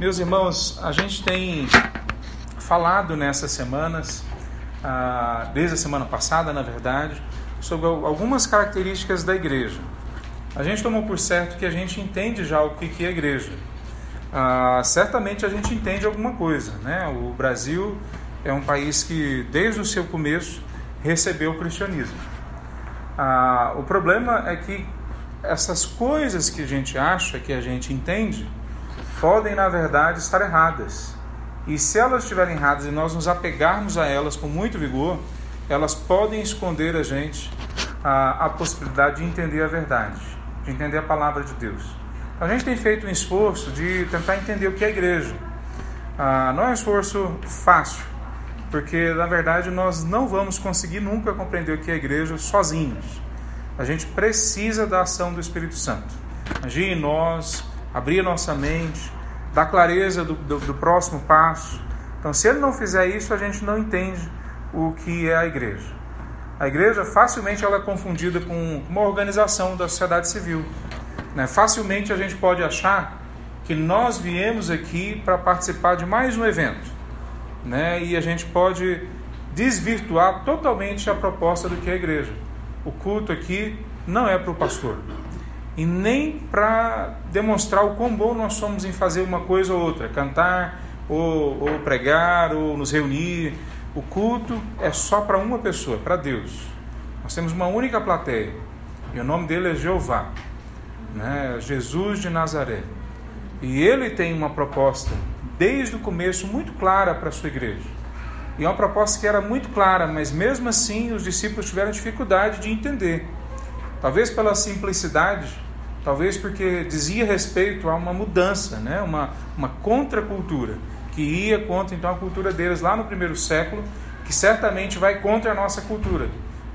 Meus irmãos, a gente tem falado nessas semanas, ah, desde a semana passada, na verdade, sobre algumas características da igreja. A gente tomou por certo que a gente entende já o que é igreja. Ah, certamente a gente entende alguma coisa, né? O Brasil é um país que, desde o seu começo, recebeu o cristianismo. Ah, o problema é que essas coisas que a gente acha que a gente entende podem, na verdade, estar erradas. E se elas estiverem erradas e nós nos apegarmos a elas com muito vigor, elas podem esconder a gente a, a possibilidade de entender a verdade, de entender a palavra de Deus. A gente tem feito um esforço de tentar entender o que é igreja. Ah, não é um esforço fácil, porque na verdade nós não vamos conseguir nunca compreender o que é igreja sozinhos. A gente precisa da ação do Espírito Santo. Agir em nós, abrir a nossa mente, dar clareza do, do, do próximo passo. Então, se ele não fizer isso, a gente não entende o que é a igreja. A igreja facilmente ela é confundida com uma organização da sociedade civil. Né? Facilmente a gente pode achar que nós viemos aqui para participar de mais um evento. Né? E a gente pode desvirtuar totalmente a proposta do que é a igreja. O culto aqui não é para o pastor e nem para demonstrar o quão bom nós somos em fazer uma coisa ou outra, cantar, ou, ou pregar, ou nos reunir. O culto é só para uma pessoa, para Deus. Nós temos uma única plateia, e o nome dele é Jeová, né? Jesus de Nazaré. E ele tem uma proposta, desde o começo, muito clara para a sua igreja. E é uma proposta que era muito clara, mas mesmo assim os discípulos tiveram dificuldade de entender. Talvez pela simplicidade, talvez porque dizia respeito a uma mudança, né? uma, uma contracultura, que ia contra então a cultura deles lá no primeiro século, que certamente vai contra a nossa cultura.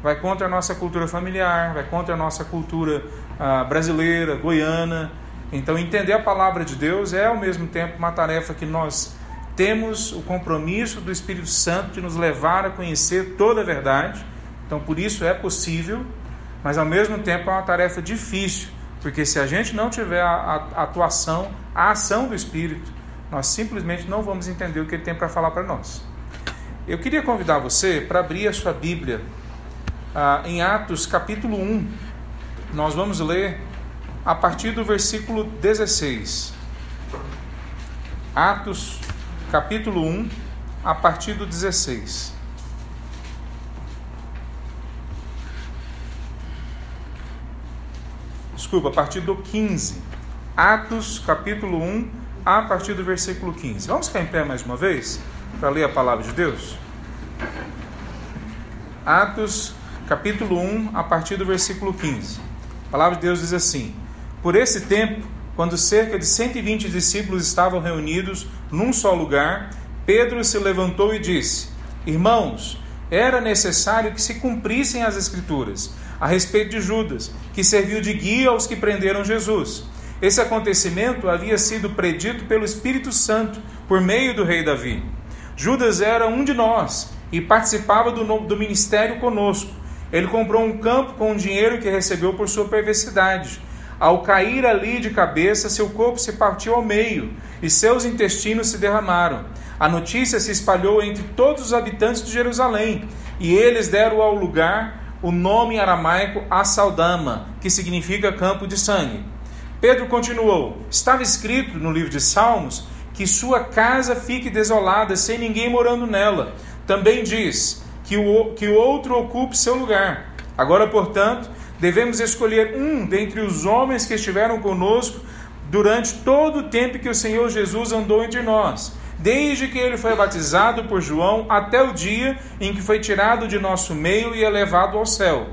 Vai contra a nossa cultura familiar, vai contra a nossa cultura ah, brasileira, goiana. Então, entender a palavra de Deus é ao mesmo tempo uma tarefa que nós temos o compromisso do Espírito Santo de nos levar a conhecer toda a verdade. Então, por isso é possível mas ao mesmo tempo é uma tarefa difícil, porque se a gente não tiver a, a atuação, a ação do Espírito, nós simplesmente não vamos entender o que ele tem para falar para nós. Eu queria convidar você para abrir a sua Bíblia ah, em Atos capítulo 1. Nós vamos ler a partir do versículo 16. Atos capítulo 1, a partir do 16. Desculpa, a partir do 15. Atos, capítulo 1, a partir do versículo 15. Vamos ficar em pé mais uma vez para ler a palavra de Deus? Atos, capítulo 1, a partir do versículo 15. A palavra de Deus diz assim: Por esse tempo, quando cerca de 120 discípulos estavam reunidos num só lugar, Pedro se levantou e disse: Irmãos, era necessário que se cumprissem as Escrituras a respeito de Judas, que serviu de guia aos que prenderam Jesus. Esse acontecimento havia sido predito pelo Espírito Santo por meio do rei Davi. Judas era um de nós e participava do, do ministério conosco. Ele comprou um campo com o dinheiro que recebeu por sua perversidade. Ao cair ali de cabeça, seu corpo se partiu ao meio e seus intestinos se derramaram. A notícia se espalhou entre todos os habitantes de Jerusalém e eles deram ao lugar o nome aramaico Assaldama, que significa campo de sangue. Pedro continuou: Estava escrito no livro de Salmos que sua casa fique desolada sem ninguém morando nela. Também diz que o, que o outro ocupe seu lugar. Agora, portanto, devemos escolher um dentre os homens que estiveram conosco durante todo o tempo que o Senhor Jesus andou entre nós desde que ele foi batizado por João até o dia em que foi tirado de nosso meio e elevado ao céu.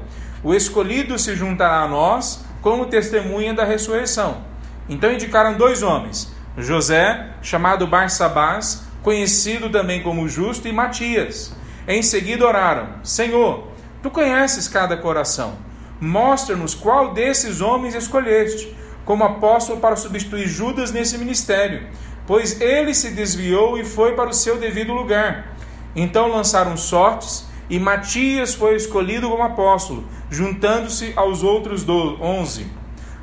O escolhido se juntará a nós como testemunha da ressurreição. Então indicaram dois homens: José, chamado Barsabás, conhecido também como Justo, e Matias. Em seguida oraram: Senhor, tu conheces cada coração. Mostra-nos qual desses homens escolheste como apóstolo para substituir Judas nesse ministério pois ele se desviou e foi para o seu devido lugar. Então lançaram sortes, e Matias foi escolhido como apóstolo, juntando-se aos outros onze.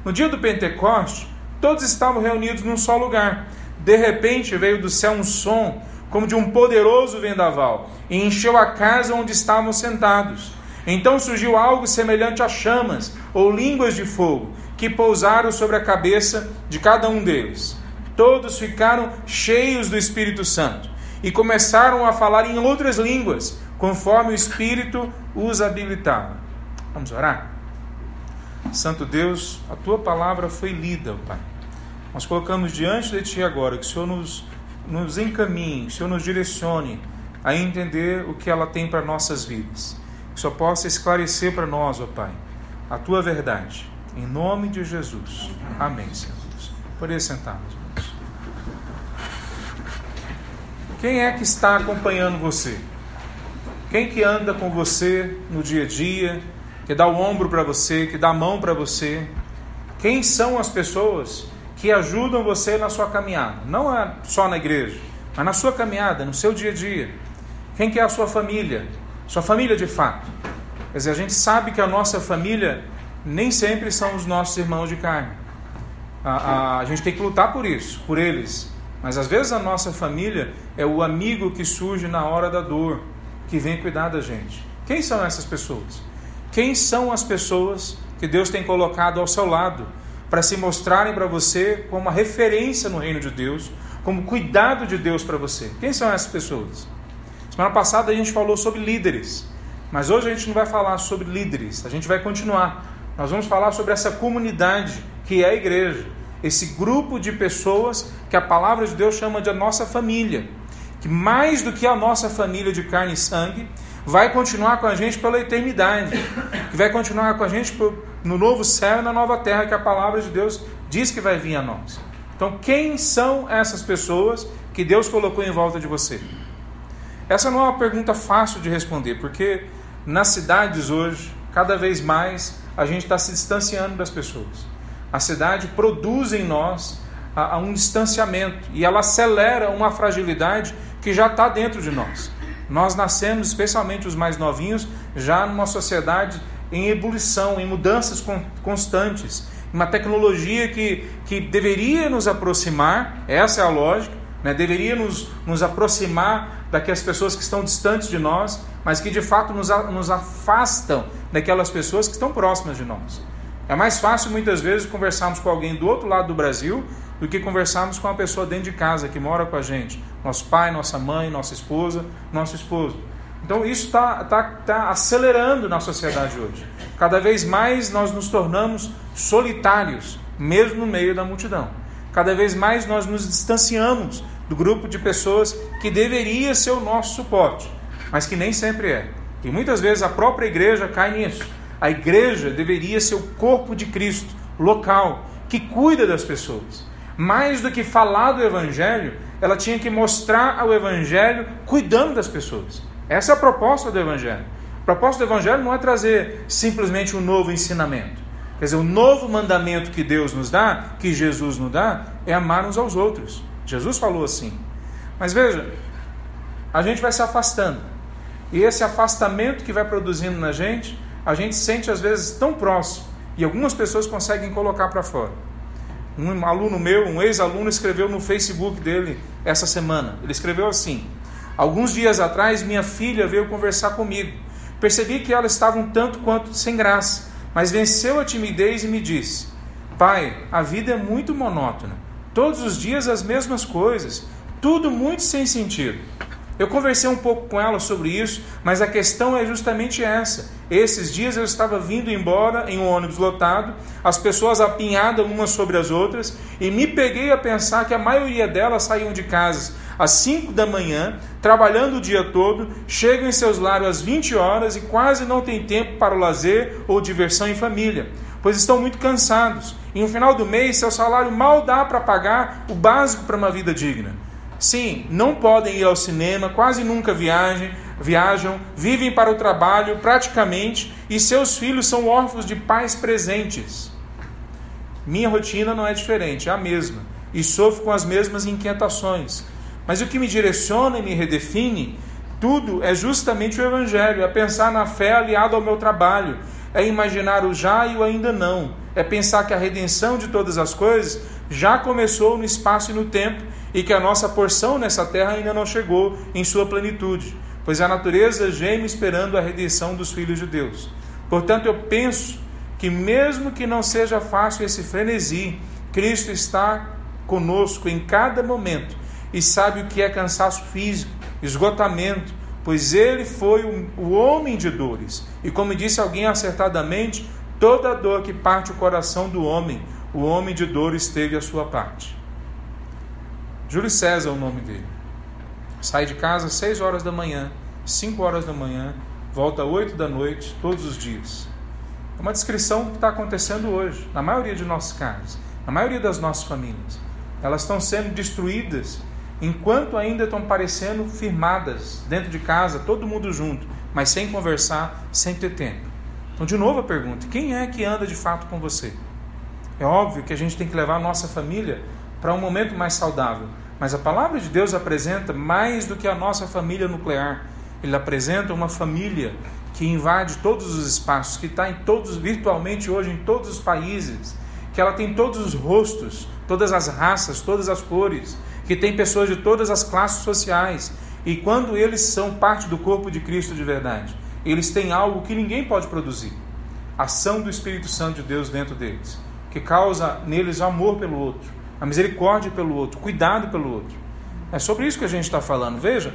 No dia do Pentecoste, todos estavam reunidos num só lugar. De repente veio do céu um som, como de um poderoso vendaval, e encheu a casa onde estavam sentados. Então surgiu algo semelhante a chamas ou línguas de fogo, que pousaram sobre a cabeça de cada um deles. Todos ficaram cheios do Espírito Santo e começaram a falar em outras línguas, conforme o Espírito os habilitava. Vamos orar? Santo Deus, a tua palavra foi lida, Pai. Nós colocamos diante de Ti agora que o Senhor nos, nos encaminhe, que o Senhor nos direcione a entender o que ela tem para nossas vidas. Que Senhor possa esclarecer para nós, ó Pai, a Tua verdade. Em nome de Jesus. Amém, Senhor. Poderia sentar, meus irmãos. Quem é que está acompanhando você? Quem que anda com você no dia a dia? que dá o ombro para você, que dá a mão para você. Quem são as pessoas que ajudam você na sua caminhada? Não é só na igreja, mas na sua caminhada, no seu dia a dia. Quem que é a sua família? Sua família de fato. Quer dizer, a gente sabe que a nossa família nem sempre são os nossos irmãos de carne. A, a, a gente tem que lutar por isso, por eles. Mas às vezes a nossa família é o amigo que surge na hora da dor, que vem cuidar da gente. Quem são essas pessoas? Quem são as pessoas que Deus tem colocado ao seu lado para se mostrarem para você como uma referência no reino de Deus, como cuidado de Deus para você? Quem são essas pessoas? Semana passada a gente falou sobre líderes, mas hoje a gente não vai falar sobre líderes, a gente vai continuar. Nós vamos falar sobre essa comunidade que é a igreja, esse grupo de pessoas que a palavra de Deus chama de a nossa família, que mais do que a nossa família de carne e sangue, vai continuar com a gente pela eternidade, que vai continuar com a gente no novo céu e na nova terra que a palavra de Deus diz que vai vir a nós. Então, quem são essas pessoas que Deus colocou em volta de você? Essa não é uma pergunta fácil de responder, porque nas cidades hoje, cada vez mais, a gente está se distanciando das pessoas. A cidade produz em nós a, a um distanciamento e ela acelera uma fragilidade que já está dentro de nós. Nós nascemos, especialmente os mais novinhos, já numa sociedade em ebulição, em mudanças constantes, uma tecnologia que, que deveria nos aproximar, essa é a lógica, né? deveria nos, nos aproximar daquelas pessoas que estão distantes de nós, mas que de fato nos, nos afastam daquelas pessoas que estão próximas de nós. É mais fácil muitas vezes conversarmos com alguém do outro lado do Brasil do que conversarmos com uma pessoa dentro de casa que mora com a gente, nosso pai, nossa mãe, nossa esposa, nosso esposo. Então isso está tá, tá acelerando na sociedade hoje. Cada vez mais nós nos tornamos solitários, mesmo no meio da multidão. Cada vez mais nós nos distanciamos do grupo de pessoas que deveria ser o nosso suporte, mas que nem sempre é. E muitas vezes a própria igreja cai nisso. A igreja deveria ser o corpo de Cristo, local, que cuida das pessoas mais do que falar do Evangelho, ela tinha que mostrar o Evangelho cuidando das pessoas. Essa é a proposta do Evangelho. A proposta do Evangelho não é trazer simplesmente um novo ensinamento. Quer dizer, o novo mandamento que Deus nos dá, que Jesus nos dá, é amar uns aos outros. Jesus falou assim. Mas veja, a gente vai se afastando. E esse afastamento que vai produzindo na gente, a gente sente às vezes tão próximo. E algumas pessoas conseguem colocar para fora. Um aluno meu, um ex-aluno, escreveu no Facebook dele essa semana. Ele escreveu assim: Alguns dias atrás, minha filha veio conversar comigo. Percebi que ela estava um tanto quanto sem graça, mas venceu a timidez e me disse: Pai, a vida é muito monótona. Todos os dias as mesmas coisas, tudo muito sem sentido. Eu conversei um pouco com ela sobre isso, mas a questão é justamente essa. Esses dias eu estava vindo embora em um ônibus lotado, as pessoas apinhadas umas sobre as outras, e me peguei a pensar que a maioria delas saíam de casa às 5 da manhã, trabalhando o dia todo, chegam em seus lares às 20 horas e quase não têm tempo para o lazer ou diversão em família, pois estão muito cansados. E no final do mês, seu salário mal dá para pagar o básico para uma vida digna. Sim, não podem ir ao cinema, quase nunca viajam, viajam, vivem para o trabalho praticamente e seus filhos são órfãos de pais presentes. Minha rotina não é diferente, é a mesma e sofro com as mesmas inquietações. Mas o que me direciona e me redefine, tudo é justamente o Evangelho, é pensar na fé aliada ao meu trabalho, é imaginar o já e o ainda não, é pensar que a redenção de todas as coisas já começou no espaço e no tempo e que a nossa porção nessa terra ainda não chegou em sua plenitude, pois a natureza geme esperando a redenção dos filhos de Deus. Portanto, eu penso que, mesmo que não seja fácil esse frenesi, Cristo está conosco em cada momento e sabe o que é cansaço físico, esgotamento, pois ele foi o homem de dores. E como disse alguém acertadamente, toda dor que parte o coração do homem, o homem de dores teve a sua parte. Júlio César é o nome dele. Sai de casa às 6 horas da manhã, 5 horas da manhã, volta às 8 da noite, todos os dias. É uma descrição que está acontecendo hoje, na maioria de nossas casas, na maioria das nossas famílias. Elas estão sendo destruídas enquanto ainda estão parecendo firmadas dentro de casa, todo mundo junto, mas sem conversar, sem ter tempo. Então, de novo a pergunta: quem é que anda de fato com você? É óbvio que a gente tem que levar a nossa família para um momento mais saudável, mas a palavra de Deus apresenta mais do que a nossa família nuclear. Ele apresenta uma família que invade todos os espaços, que está em todos virtualmente hoje em todos os países, que ela tem todos os rostos, todas as raças, todas as cores, que tem pessoas de todas as classes sociais. E quando eles são parte do corpo de Cristo de verdade, eles têm algo que ninguém pode produzir: ação do Espírito Santo de Deus dentro deles, que causa neles amor pelo outro, a misericórdia pelo outro, cuidado pelo outro. É sobre isso que a gente está falando. Veja,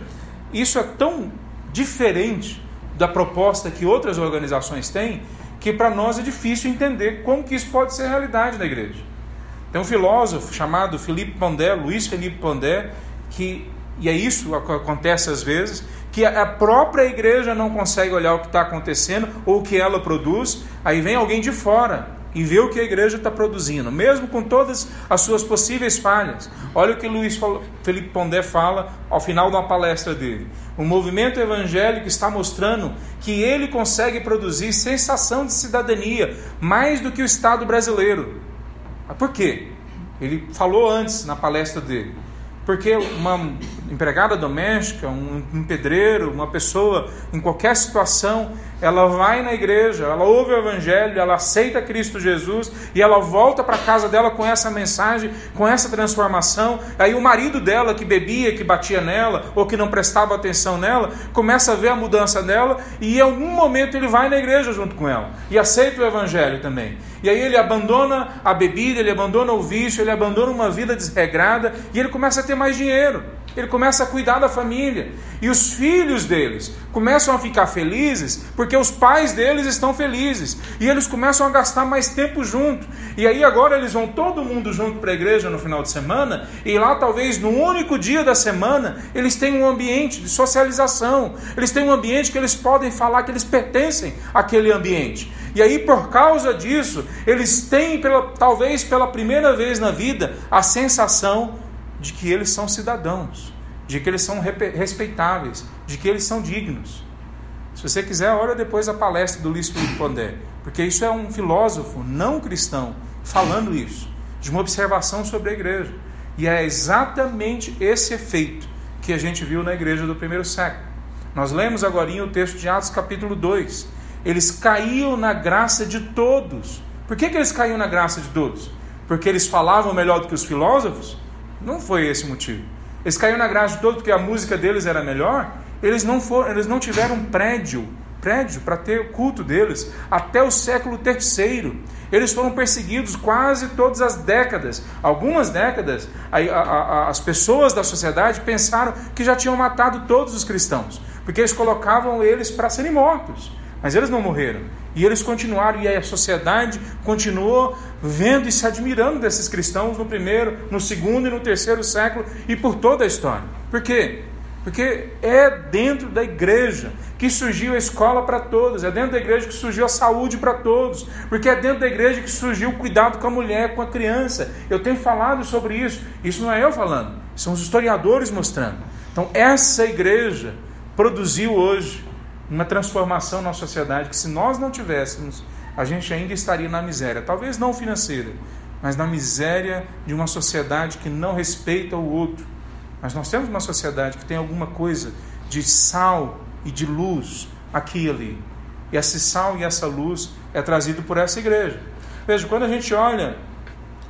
isso é tão diferente da proposta que outras organizações têm, que para nós é difícil entender como que isso pode ser realidade na igreja. Tem um filósofo chamado Felipe Pondé, Luiz Felipe Pondé, que, e é isso que acontece às vezes, que a própria igreja não consegue olhar o que está acontecendo ou o que ela produz, aí vem alguém de fora e vê o que a igreja está produzindo, mesmo com todas as suas possíveis falhas. Olha o que Luiz Felipe Pondé fala ao final de uma palestra dele. O movimento evangélico está mostrando que ele consegue produzir sensação de cidadania mais do que o Estado brasileiro. Por quê? Ele falou antes na palestra dele. Porque uma empregada doméstica, um, pedreiro, uma pessoa em qualquer situação, ela vai na igreja, ela ouve o evangelho, ela aceita Cristo Jesus e ela volta para casa dela com essa mensagem, com essa transformação. Aí o marido dela que bebia, que batia nela ou que não prestava atenção nela, começa a ver a mudança dela e em algum momento ele vai na igreja junto com ela e aceita o evangelho também. E aí ele abandona a bebida, ele abandona o vício, ele abandona uma vida desregrada e ele começa a ter mais dinheiro. Ele começa a cuidar da família. E os filhos deles começam a ficar felizes porque os pais deles estão felizes. E eles começam a gastar mais tempo junto. E aí agora eles vão todo mundo junto para a igreja no final de semana. E lá, talvez no único dia da semana, eles têm um ambiente de socialização. Eles têm um ambiente que eles podem falar que eles pertencem àquele ambiente. E aí, por causa disso, eles têm, pela, talvez pela primeira vez na vida, a sensação de que eles são cidadãos, de que eles são respeitáveis, de que eles são dignos. Se você quiser, olha depois a palestra do Luiz Felipe Pondé, porque isso é um filósofo não cristão falando isso, de uma observação sobre a igreja. E é exatamente esse efeito que a gente viu na igreja do primeiro século. Nós lemos agora o texto de Atos capítulo 2, eles caíam na graça de todos. Por que, que eles caíam na graça de todos? Porque eles falavam melhor do que os filósofos? Não foi esse o motivo. Eles caíram na graça de todos porque a música deles era melhor? Eles não, foram, eles não tiveram prédio, prédio para ter o culto deles até o século terceiro. Eles foram perseguidos quase todas as décadas. Algumas décadas, a, a, a, as pessoas da sociedade pensaram que já tinham matado todos os cristãos, porque eles colocavam eles para serem mortos. Mas eles não morreram. E eles continuaram, e a sociedade continuou vendo e se admirando desses cristãos no primeiro, no segundo e no terceiro século e por toda a história. Por quê? Porque é dentro da igreja que surgiu a escola para todos, é dentro da igreja que surgiu a saúde para todos, porque é dentro da igreja que surgiu o cuidado com a mulher, com a criança. Eu tenho falado sobre isso, isso não é eu falando, são os historiadores mostrando. Então, essa igreja produziu hoje uma transformação na sociedade que, se nós não tivéssemos, a gente ainda estaria na miséria. Talvez não financeira, mas na miséria de uma sociedade que não respeita o outro. Mas nós temos uma sociedade que tem alguma coisa de sal e de luz aqui e ali. E esse sal e essa luz é trazido por essa igreja. Veja, quando a gente olha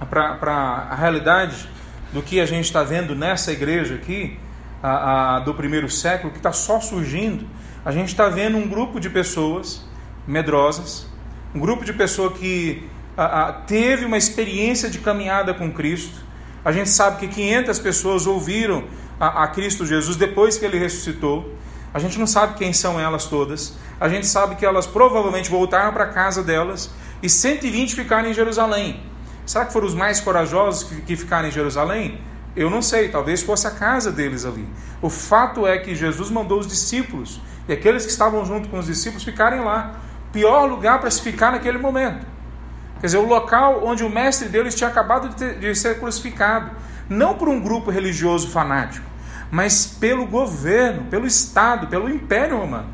para a realidade do que a gente está vendo nessa igreja aqui, a, a, do primeiro século, que está só surgindo. A gente está vendo um grupo de pessoas medrosas, um grupo de pessoas que a, teve uma experiência de caminhada com Cristo. A gente sabe que 500 pessoas ouviram a, Cristo Jesus depois que ele ressuscitou. A gente não sabe quem são elas todas. A gente sabe que elas provavelmente voltaram para a casa delas e 120 ficaram em Jerusalém. Será que foram os mais corajosos que, que ficaram em Jerusalém? Eu não sei, talvez fosse a casa deles ali. O fato é que Jesus mandou os discípulos e aqueles que estavam junto com os discípulos ficarem lá. Pior lugar para se ficar naquele momento. Quer dizer, o local onde o mestre deles tinha acabado de, ter, de ser crucificado. Não por um grupo religioso fanático, mas pelo governo, pelo Estado, pelo Império Romano.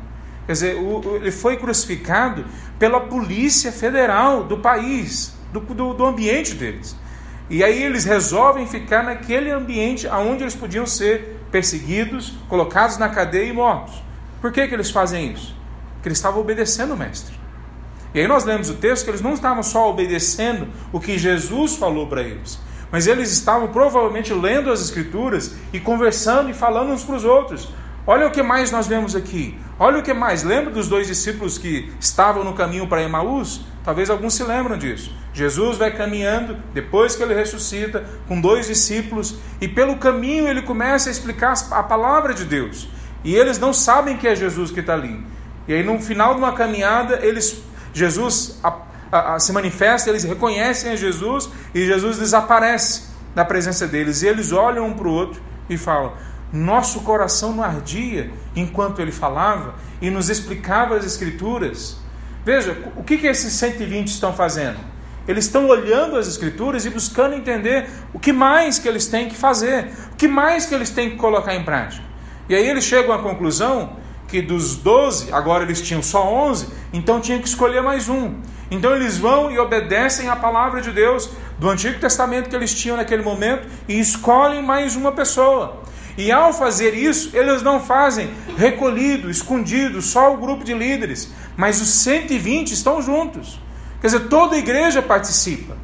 Quer dizer, o, ele foi crucificado pela Polícia Federal do país, do, do, do ambiente deles. E aí eles resolvem ficar naquele ambiente onde eles podiam ser perseguidos, colocados na cadeia e mortos. Por que, que eles fazem isso? Porque eles estavam obedecendo o Mestre. E aí nós lemos o texto que eles não estavam só obedecendo o que Jesus falou para eles, mas eles estavam provavelmente lendo as Escrituras e conversando e falando uns para os outros. Olha o que mais nós vemos aqui. Olha o que mais. Lembra dos dois discípulos que estavam no caminho para Emaús? Talvez alguns se lembram disso. Jesus vai caminhando, depois que ele ressuscita, com dois discípulos, e pelo caminho ele começa a explicar a palavra de Deus. E eles não sabem que é Jesus que está ali. E aí, no final de uma caminhada, eles, Jesus a, a, a, se manifesta, eles reconhecem a Jesus e Jesus desaparece da presença deles. E eles olham um para o outro e falam: nosso coração não ardia enquanto ele falava e nos explicava as Escrituras. Veja, o que, que esses 120 estão fazendo? Eles estão olhando as Escrituras e buscando entender o que mais que eles têm que fazer, o que mais que eles têm que colocar em prática. E aí eles chegam à conclusão que dos 12, agora eles tinham só 11, então tinha que escolher mais um. Então eles vão e obedecem à palavra de Deus do Antigo Testamento que eles tinham naquele momento e escolhem mais uma pessoa. E ao fazer isso, eles não fazem recolhido, escondido, só o grupo de líderes, mas os 120 estão juntos. Quer dizer, toda a igreja participa.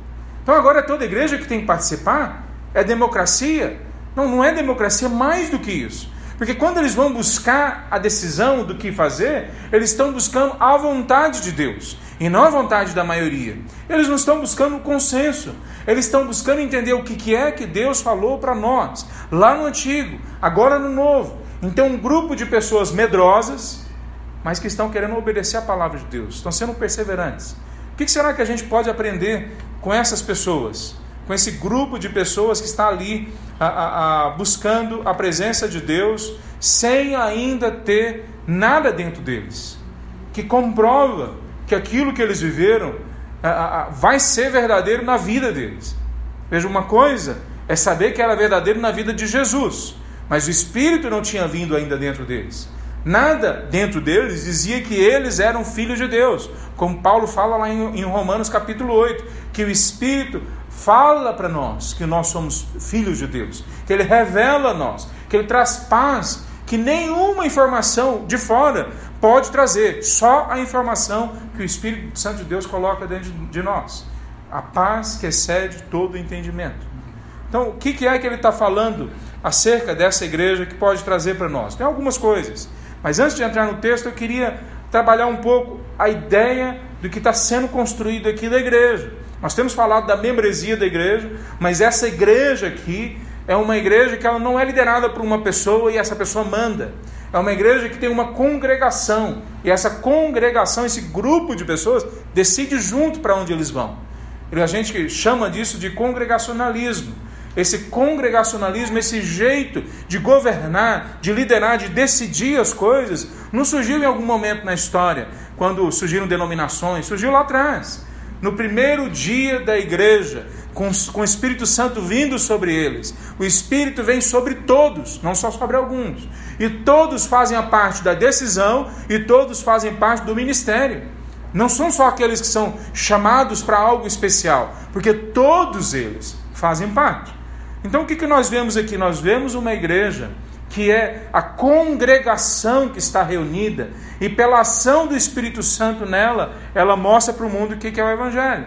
Então agora é toda a igreja que tem que participar? É democracia? Não, não é democracia, mais do que isso. Porque quando eles vão buscar a decisão do que fazer, eles estão buscando a vontade de Deus e não a vontade da maioria. Eles não estão buscando consenso, eles estão buscando entender o que é que Deus falou para nós, lá no Antigo, agora no Novo. Então, um grupo de pessoas medrosas, mas que estão querendo obedecer a palavra de Deus, estão sendo perseverantes. O que será que a gente pode aprender com essas pessoas? Com esse grupo de pessoas que está ali a, a, a, buscando a presença de Deus, sem ainda ter nada dentro deles, que comprova que aquilo que eles viveram vai ser verdadeiro na vida deles. Veja, uma coisa é saber que era verdadeiro na vida de Jesus, mas o Espírito não tinha vindo ainda dentro deles. Nada dentro deles dizia que eles eram filhos de Deus, como Paulo fala lá em, Romanos capítulo 8, que o Espírito fala para nós que nós somos filhos de Deus, que ele revela a nós, que ele traz paz, que nenhuma informação de fora pode trazer, só a informação que o Espírito Santo de Deus coloca dentro de nós. A paz que excede todo entendimento. Então, o que é que ele está falando acerca dessa igreja que pode trazer para nós? Tem algumas coisas. Mas antes de entrar no texto, eu queria trabalhar um pouco a ideia do que está sendo construído aqui da igreja. Nós temos falado da membresia da igreja, mas essa igreja aqui é uma igreja que ela não é liderada por uma pessoa e essa pessoa manda. É uma igreja que tem uma congregação. E essa congregação, esse grupo de pessoas, decide junto para onde eles vão. E a gente chama disso de congregacionalismo. Esse congregacionalismo, esse jeito de governar, de liderar, de decidir as coisas, não surgiu em algum momento na história, quando surgiram denominações, surgiu lá atrás. No primeiro dia da igreja, com, com o Espírito Santo vindo sobre eles. O Espírito vem sobre todos, não só sobre alguns. E todos fazem a parte da decisão e todos fazem parte do ministério. Não são só aqueles que são chamados para algo especial, porque todos eles fazem parte. Então o que, que nós vemos aqui? Nós vemos uma igreja que é a congregação que está reunida, e pela ação do Espírito Santo nela, ela mostra para o mundo o que, é o Evangelho.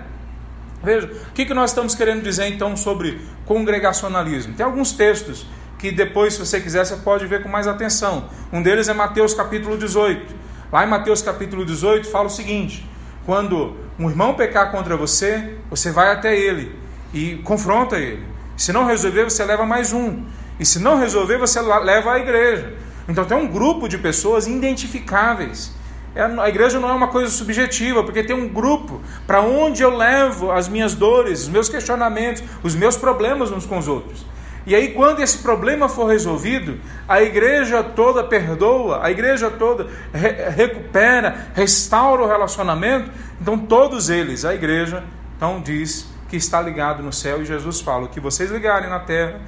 Veja, o que nós estamos querendo dizer então sobre congregacionalismo? Tem alguns textos que depois, se você quiser, você pode ver com mais atenção. Um deles é Mateus capítulo 18. Lá em Mateus capítulo 18 fala o seguinte: quando um irmão pecar contra você, você vai até ele e confronta ele. Se não resolver, você leva mais um. E se não resolver, você leva a igreja. Então tem um grupo de pessoas identificáveis. É, a igreja não é uma coisa subjetiva, porque tem um grupo para onde eu levo as minhas dores, os meus questionamentos, os meus problemas uns com os outros. E aí, quando esse problema for resolvido, a igreja toda perdoa, a igreja toda re recupera, restaura o relacionamento. Então, todos eles, a igreja, então diz que está ligado no céu. E Jesus fala: o que vocês ligarem na terra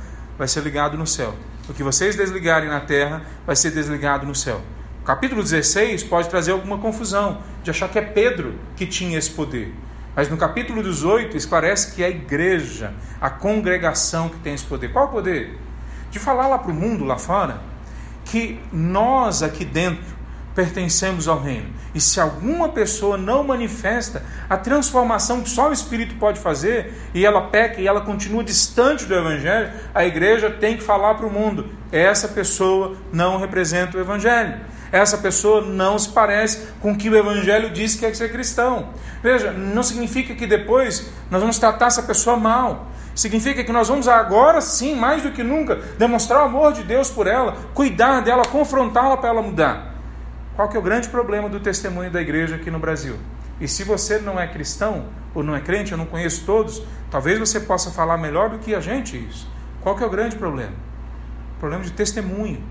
vai ser ligado no céu. O que vocês desligarem na terra vai ser desligado no céu. O capítulo 16 pode trazer alguma confusão de achar que é Pedro que tinha esse poder. Mas no capítulo 18 esclarece que é a igreja, a congregação que tem esse poder. Qual o poder? De falar lá para o mundo, lá fora, que nós aqui dentro pertencemos ao reino. E se alguma pessoa não manifesta a transformação que só o Espírito pode fazer, e ela peca e ela continua distante do Evangelho, a igreja tem que falar para o mundo: essa pessoa não representa o Evangelho essa pessoa não se parece com o que o Evangelho diz que é ser cristão. Veja, não significa que depois nós vamos tratar essa pessoa mal. Significa que nós vamos agora sim, mais do que nunca, demonstrar o amor de Deus por ela, cuidar dela, confrontá-la para ela mudar. Qual que é o grande problema do testemunho da igreja aqui no Brasil? E se você não é cristão ou não é crente, eu não conheço todos, talvez você possa falar melhor do que a gente isso. Qual que é o grande problema? Problema de testemunho.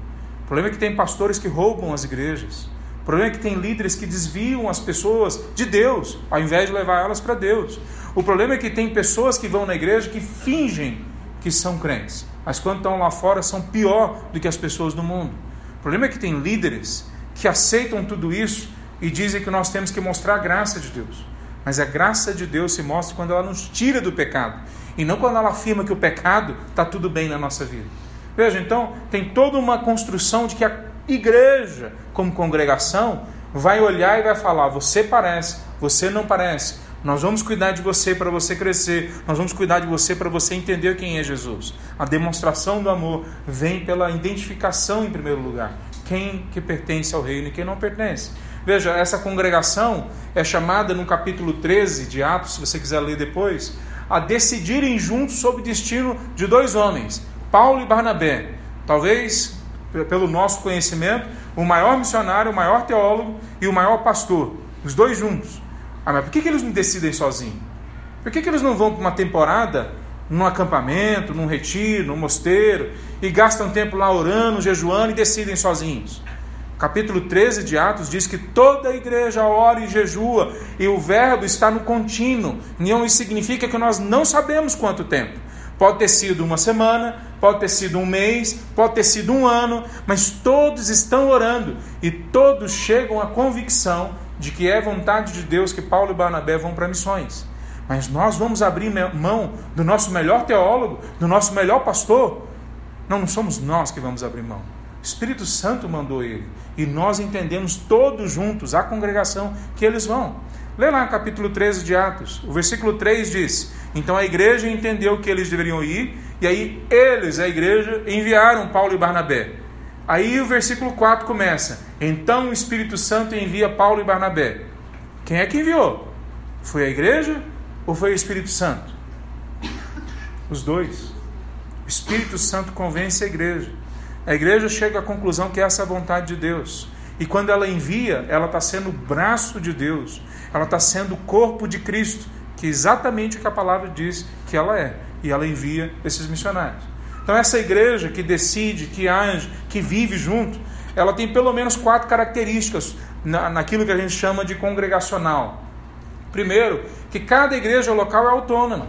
O problema é que tem pastores que roubam as igrejas. O problema é que tem líderes que desviam as pessoas de Deus, ao invés de levar elas para Deus. O problema é que tem pessoas que vão na igreja que fingem que são crentes, mas quando estão lá fora são pior do que as pessoas do mundo. O problema é que tem líderes que aceitam tudo isso e dizem que nós temos que mostrar a graça de Deus. Mas a graça de Deus se mostra quando ela nos tira do pecado e não quando ela afirma que o pecado está tudo bem na nossa vida. Veja, então, tem toda uma construção de que a igreja, como congregação, vai olhar e vai falar: você parece, você não parece. Nós vamos cuidar de você para você crescer, nós vamos cuidar de você para você entender quem é Jesus. A demonstração do amor vem pela identificação em primeiro lugar. Quem que pertence ao reino e quem não pertence. Veja, essa congregação é chamada no capítulo 13 de Atos, se você quiser ler depois, a decidirem juntos sobre o destino de dois homens, Paulo e Barnabé, talvez pelo nosso conhecimento, o maior missionário, o maior teólogo e o maior pastor, os dois juntos. Ah, mas por que, que eles não decidem sozinhos? Por que, que eles não vão para uma temporada, num acampamento, num retiro, num mosteiro, e gastam tempo lá orando, jejuando e decidem sozinhos? Capítulo 13 de Atos diz que toda a igreja ora e jejua, e o verbo está no contínuo. Não isso significa que nós não sabemos quanto tempo. Pode ter sido uma semana, pode ter sido um mês, pode ter sido um ano, mas todos estão orando e todos chegam à convicção de que é vontade de Deus que Paulo e Barnabé vão para missões. Mas nós vamos abrir mão do nosso melhor teólogo, do nosso melhor pastor? Não, não somos nós que vamos abrir mão. O Espírito Santo mandou ele. E nós entendemos todos juntos, a congregação, que eles vão. Lê lá capítulo 13 de Atos. O versículo 3 diz: Então a igreja entendeu que eles deveriam ir, e aí eles, a igreja, enviaram Paulo e Barnabé. Aí o versículo 4 começa: Então o Espírito Santo envia Paulo e Barnabé. Quem é que enviou? Foi a igreja ou foi o Espírito Santo? Os dois. O Espírito Santo convence a igreja. A igreja chega à conclusão que essa é a vontade de Deus. E quando ela envia, ela está sendo o braço de Deus ela está sendo o corpo de Cristo, que é exatamente o que a palavra diz que ela é. E ela envia esses missionários. Então, essa igreja que decide, que age, que vive junto, ela tem pelo menos quatro características na, naquilo que a gente chama de congregacional. Primeiro, que cada igreja local é autônoma.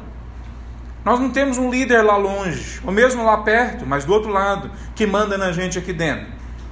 Nós não temos um líder lá longe, ou mesmo lá perto, mas do outro lado, que manda na gente aqui dentro.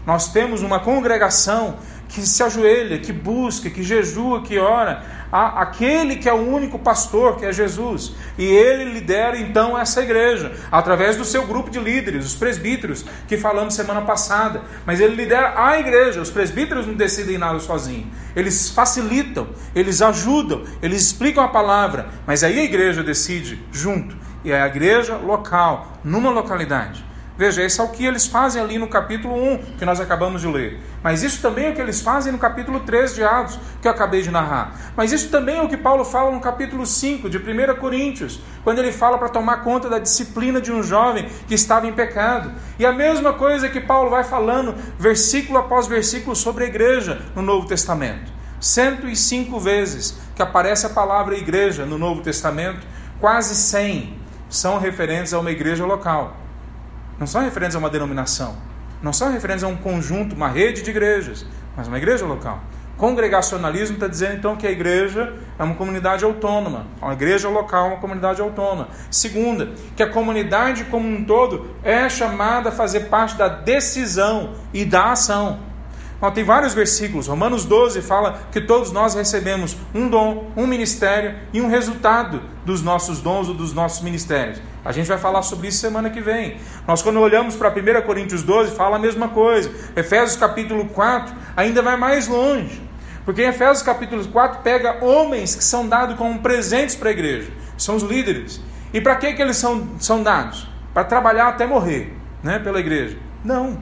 Nós temos uma congregação que se ajoelha, que busca, que jejua, que ora, a aquele que é o único pastor, que é Jesus. E ele lidera então essa igreja, através do seu grupo de líderes, os presbíteros, que falamos semana passada. Mas ele lidera a igreja, os presbíteros não decidem nada sozinhos. Eles facilitam, eles ajudam, eles explicam a palavra, mas aí a igreja decide junto. E é a igreja local, numa localidade. Veja, isso é o que eles fazem ali no capítulo 1, que nós acabamos de ler. Mas isso também é o que eles fazem no capítulo 3 de Atos, que eu acabei de narrar. Mas isso também é o que Paulo fala no capítulo 5 de 1 Coríntios, quando ele fala para tomar conta da disciplina de um jovem que estava em pecado. E a mesma coisa que Paulo vai falando, versículo após versículo, sobre a igreja no Novo Testamento. 105 vezes que aparece a palavra igreja no Novo Testamento, quase 100 são referentes a uma igreja local. Não são referentes a uma denominação. Não são referentes a um conjunto, uma rede de igrejas, mas uma igreja local. Congregacionalismo está dizendo então que a igreja é uma comunidade autônoma, uma igreja local, uma comunidade autônoma. Segunda, que a comunidade como um todo é chamada a fazer parte da decisão e da ação. Bom, tem vários versículos. Romanos 12 fala que todos nós recebemos um dom, um ministério e um resultado dos nossos dons ou dos nossos ministérios. A gente vai falar sobre isso semana que vem. Nós, quando olhamos para 1 Coríntios 12, fala a mesma coisa. Efésios capítulo 4 ainda vai mais longe. Porque em Efésios capítulo 4 pega homens que são dados como presentes para a igreja. São os líderes. E para que, que eles são, são dados? Para trabalhar até morrer né, pela igreja. Não.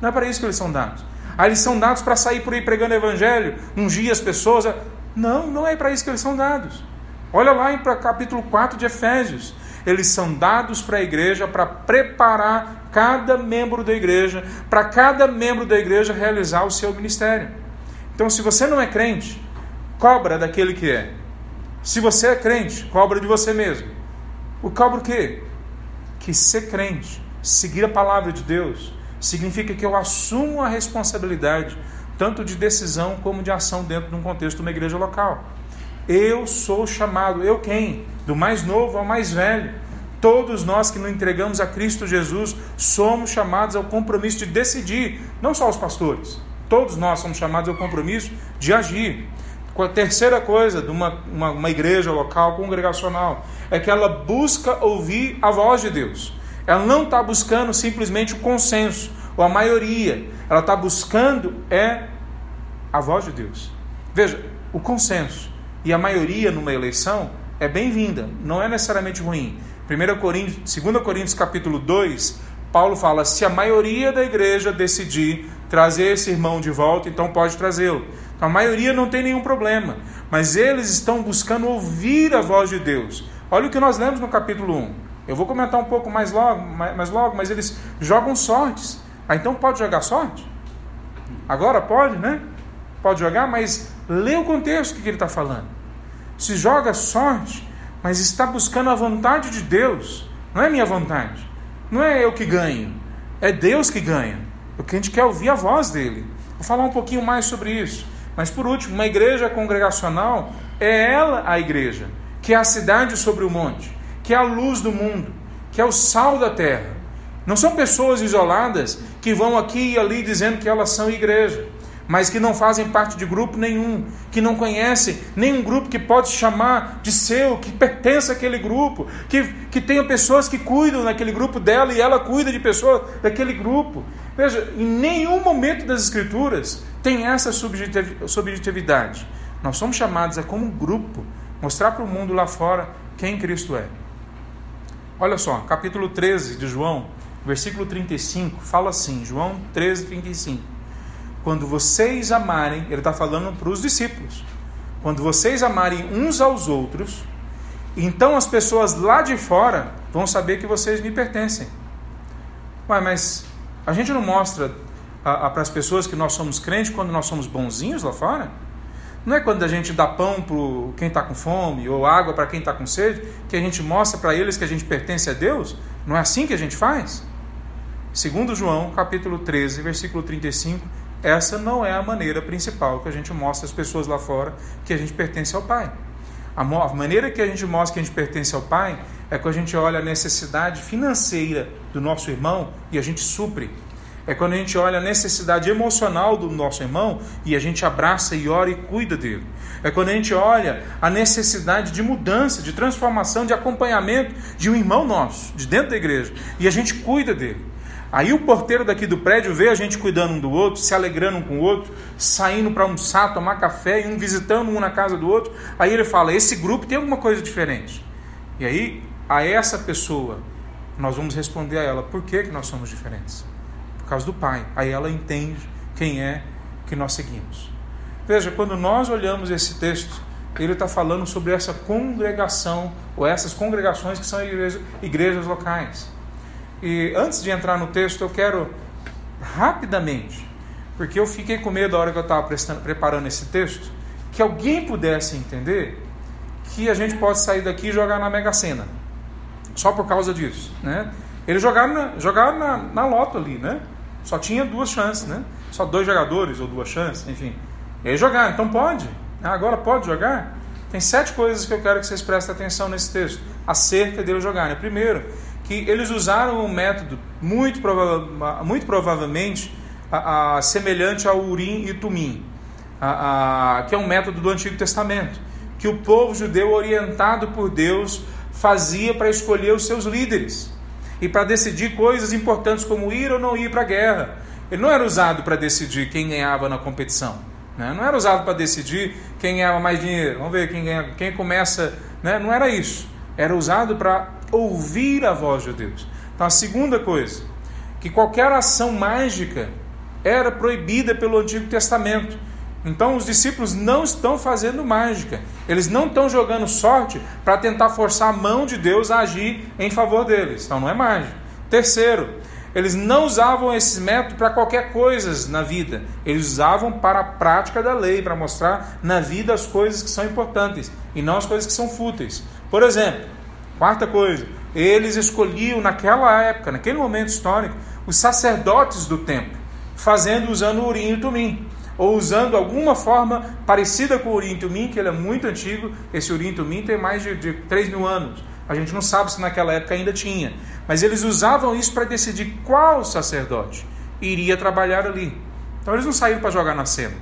Não é para isso que eles são dados. Aí eles são dados para sair por aí pregando evangelho, ungir as pessoas. Não, não é para isso que eles são dados. Olha lá em capítulo 4 de Efésios. Eles são dados para a igreja para preparar cada membro da igreja, para cada membro da igreja realizar o seu ministério. Então, se você não é crente, cobra daquele que é. Se você é crente, cobra de você mesmo. O cobra o quê? Que ser crente, seguir a palavra de Deus, significa que eu assumo a responsabilidade tanto de decisão como de ação dentro de um contexto de uma igreja local. Eu sou chamado, eu quem? Do mais novo ao mais velho. Todos nós que nos entregamos a Cristo Jesus somos chamados ao compromisso de decidir, não só os pastores, todos nós somos chamados ao compromisso de agir. A terceira coisa de uma, uma, uma igreja local, congregacional, é que ela busca ouvir a voz de Deus. Ela não está buscando simplesmente o consenso ou a maioria. Ela está buscando é a voz de Deus. Veja, o consenso e a maioria numa eleição é bem-vinda, não é necessariamente ruim. 1 Coríntios, 2 Coríntios capítulo 2, Paulo fala: se a maioria da igreja decidir trazer esse irmão de volta, então pode trazê-lo. Então, a maioria não tem nenhum problema, mas eles estão buscando ouvir a voz de Deus. Olha o que nós lemos no capítulo 1. Eu vou comentar um pouco mais logo, mais logo, mas eles jogam sortes. Ah, então pode jogar sorte? Agora pode, né? Pode jogar, mas lê o contexto que ele está falando. Se joga sorte, mas está buscando a vontade de Deus, não é minha vontade, não é eu que ganho, é Deus que ganha. Porque a gente quer ouvir a voz dele. Vou falar um pouquinho mais sobre isso. Mas por último, uma igreja congregacional é ela a igreja, que é a cidade sobre o monte que é a luz do mundo, que é o sal da terra. Não são pessoas isoladas que vão aqui e ali dizendo que elas são igreja, mas que não fazem parte de grupo nenhum, que não conhecem nenhum grupo que pode chamar de seu, que pertence àquele grupo, que, que tenha pessoas que cuidam daquele grupo dela e ela cuida de pessoas daquele grupo. Veja, em nenhum momento das Escrituras tem essa subjetividade. Nós somos chamados a, como grupo, mostrar para o mundo lá fora quem Cristo é. Olha só, capítulo 13 de João, versículo 35, fala assim: João 13, 35. Quando vocês amarem, ele está falando para os discípulos, quando vocês amarem uns aos outros, então as pessoas lá de fora vão saber que vocês me pertencem. Ué, mas a gente não mostra para as pessoas que nós somos crentes quando nós somos bonzinhos lá fora? Não é quando a gente dá pão para quem está com fome ou água para quem está com sede que a gente mostra para eles que a gente pertence a Deus? Não é assim que a gente faz? Segundo João, capítulo 13, versículo 35, essa não é a maneira principal que a gente mostra às pessoas lá fora que a gente pertence ao Pai. A maneira que a gente mostra que a gente pertence ao Pai é quando a gente olha a necessidade financeira do nosso irmão e a gente supre. É quando a gente olha a necessidade emocional do nosso irmão e a gente abraça e ora e cuida dele. É quando a gente olha a necessidade de mudança, de transformação, de acompanhamento de um irmão nosso, de dentro da igreja, e a gente cuida dele. Aí o porteiro daqui do prédio vê a gente cuidando um do outro, se alegrando um com o outro, saindo para almoçar, tomar café, e um visitando um na casa do outro. Aí ele fala: esse grupo tem alguma coisa diferente. E aí, a essa pessoa, nós vamos responder a ela: por que, que nós somos diferentes? Por causa do Pai. Aí ela entende quem é que nós seguimos. Veja, quando nós olhamos esse texto, ele está falando sobre essa congregação, ou essas congregações que são igrejas, igrejas locais. E antes de entrar no texto, eu quero rapidamente, porque eu fiquei com medo da hora que eu estava preparando esse texto, que alguém pudesse entender que a gente pode sair daqui e jogar na Mega Sena. Só por causa disso. Né? Eles jogaram, na, jogaram na, na loto ali, né? Só tinha duas chances, né? Só dois jogadores ou duas chances, enfim. E aí jogaram, então pode. Ah, agora pode jogar? Tem sete coisas que eu quero que vocês prestem atenção nesse texto acerca deles jogarem. Primeiro, que eles usaram um método muito, prova muito provavelmente a, a, semelhante ao Urim e Tumim, a, que é um método do Antigo Testamento, que o povo judeu orientado por Deus fazia para escolher os seus líderes e para decidir coisas importantes como ir ou não ir para a guerra. Ele não era usado para decidir quem ganhava na competição. Né? Não era usado para decidir quem ganhava mais dinheiro. Vamos ver quem, ganha, quem começa. Né? Não era isso. Era usado para ouvir a voz de Deus. Então, a segunda coisa, que qualquer ação mágica era proibida pelo Antigo Testamento. Então, os discípulos não estão fazendo mágica, eles não estão jogando sorte para tentar forçar a mão de Deus a agir em favor deles. Então, não é mágica. Terceiro, eles não usavam esse método para qualquer coisa na vida, eles usavam para a prática da lei, para mostrar na vida as coisas que são importantes e não as coisas que são fúteis. Por exemplo, Quarta coisa, eles escolhiam naquela época, naquele momento histórico, os sacerdotes do templo, fazendo usando o Urim e o Tumim, ou usando alguma forma parecida com o Urim e Tumim, que ele é muito antigo, esse Urim e Tumim tem mais de, de 3 mil anos. A gente não sabe se naquela época ainda tinha, mas eles usavam isso para decidir qual sacerdote iria trabalhar ali. Então eles não saíram para jogar na cena,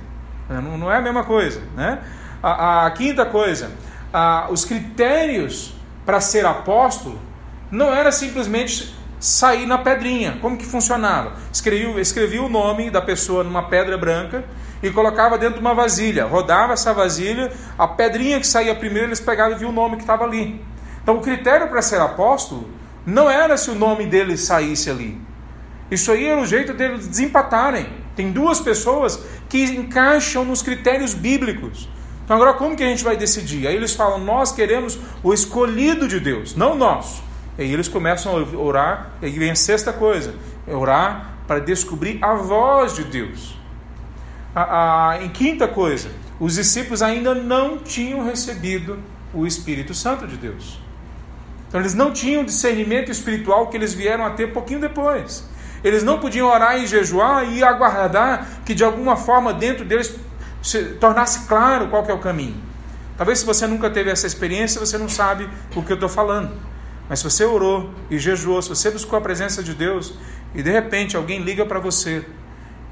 não, não, é a mesma coisa. Né? A, a quinta coisa, a, os critérios para ser apóstolo não era simplesmente sair na pedrinha. Como que funcionava? Escrevia, escrevia o nome da pessoa numa pedra branca e colocava dentro de uma vasilha. Rodava essa vasilha, a pedrinha que saía primeiro, eles pegavam e viam o nome que estava ali. Então o critério para ser apóstolo não era se o nome dele saísse ali. Isso aí era o jeito deles desempatarem. Tem duas pessoas que encaixam nos critérios bíblicos. Então agora como que a gente vai decidir? Aí eles falam, nós queremos o escolhido de Deus, não nós. E aí eles começam a orar, e aí vem a sexta coisa, é orar para descobrir a voz de Deus. A, a, em quinta coisa, os discípulos ainda não tinham recebido o Espírito Santo de Deus. Então eles não tinham discernimento espiritual que eles vieram a ter pouquinho depois. Eles não podiam orar e jejuar e aguardar que de alguma forma dentro deles tornasse claro qual é o caminho. Talvez se você nunca teve essa experiência, você não sabe o que eu estou falando. Mas se você orou e jejuou, se você buscou a presença de Deus e de repente alguém liga para você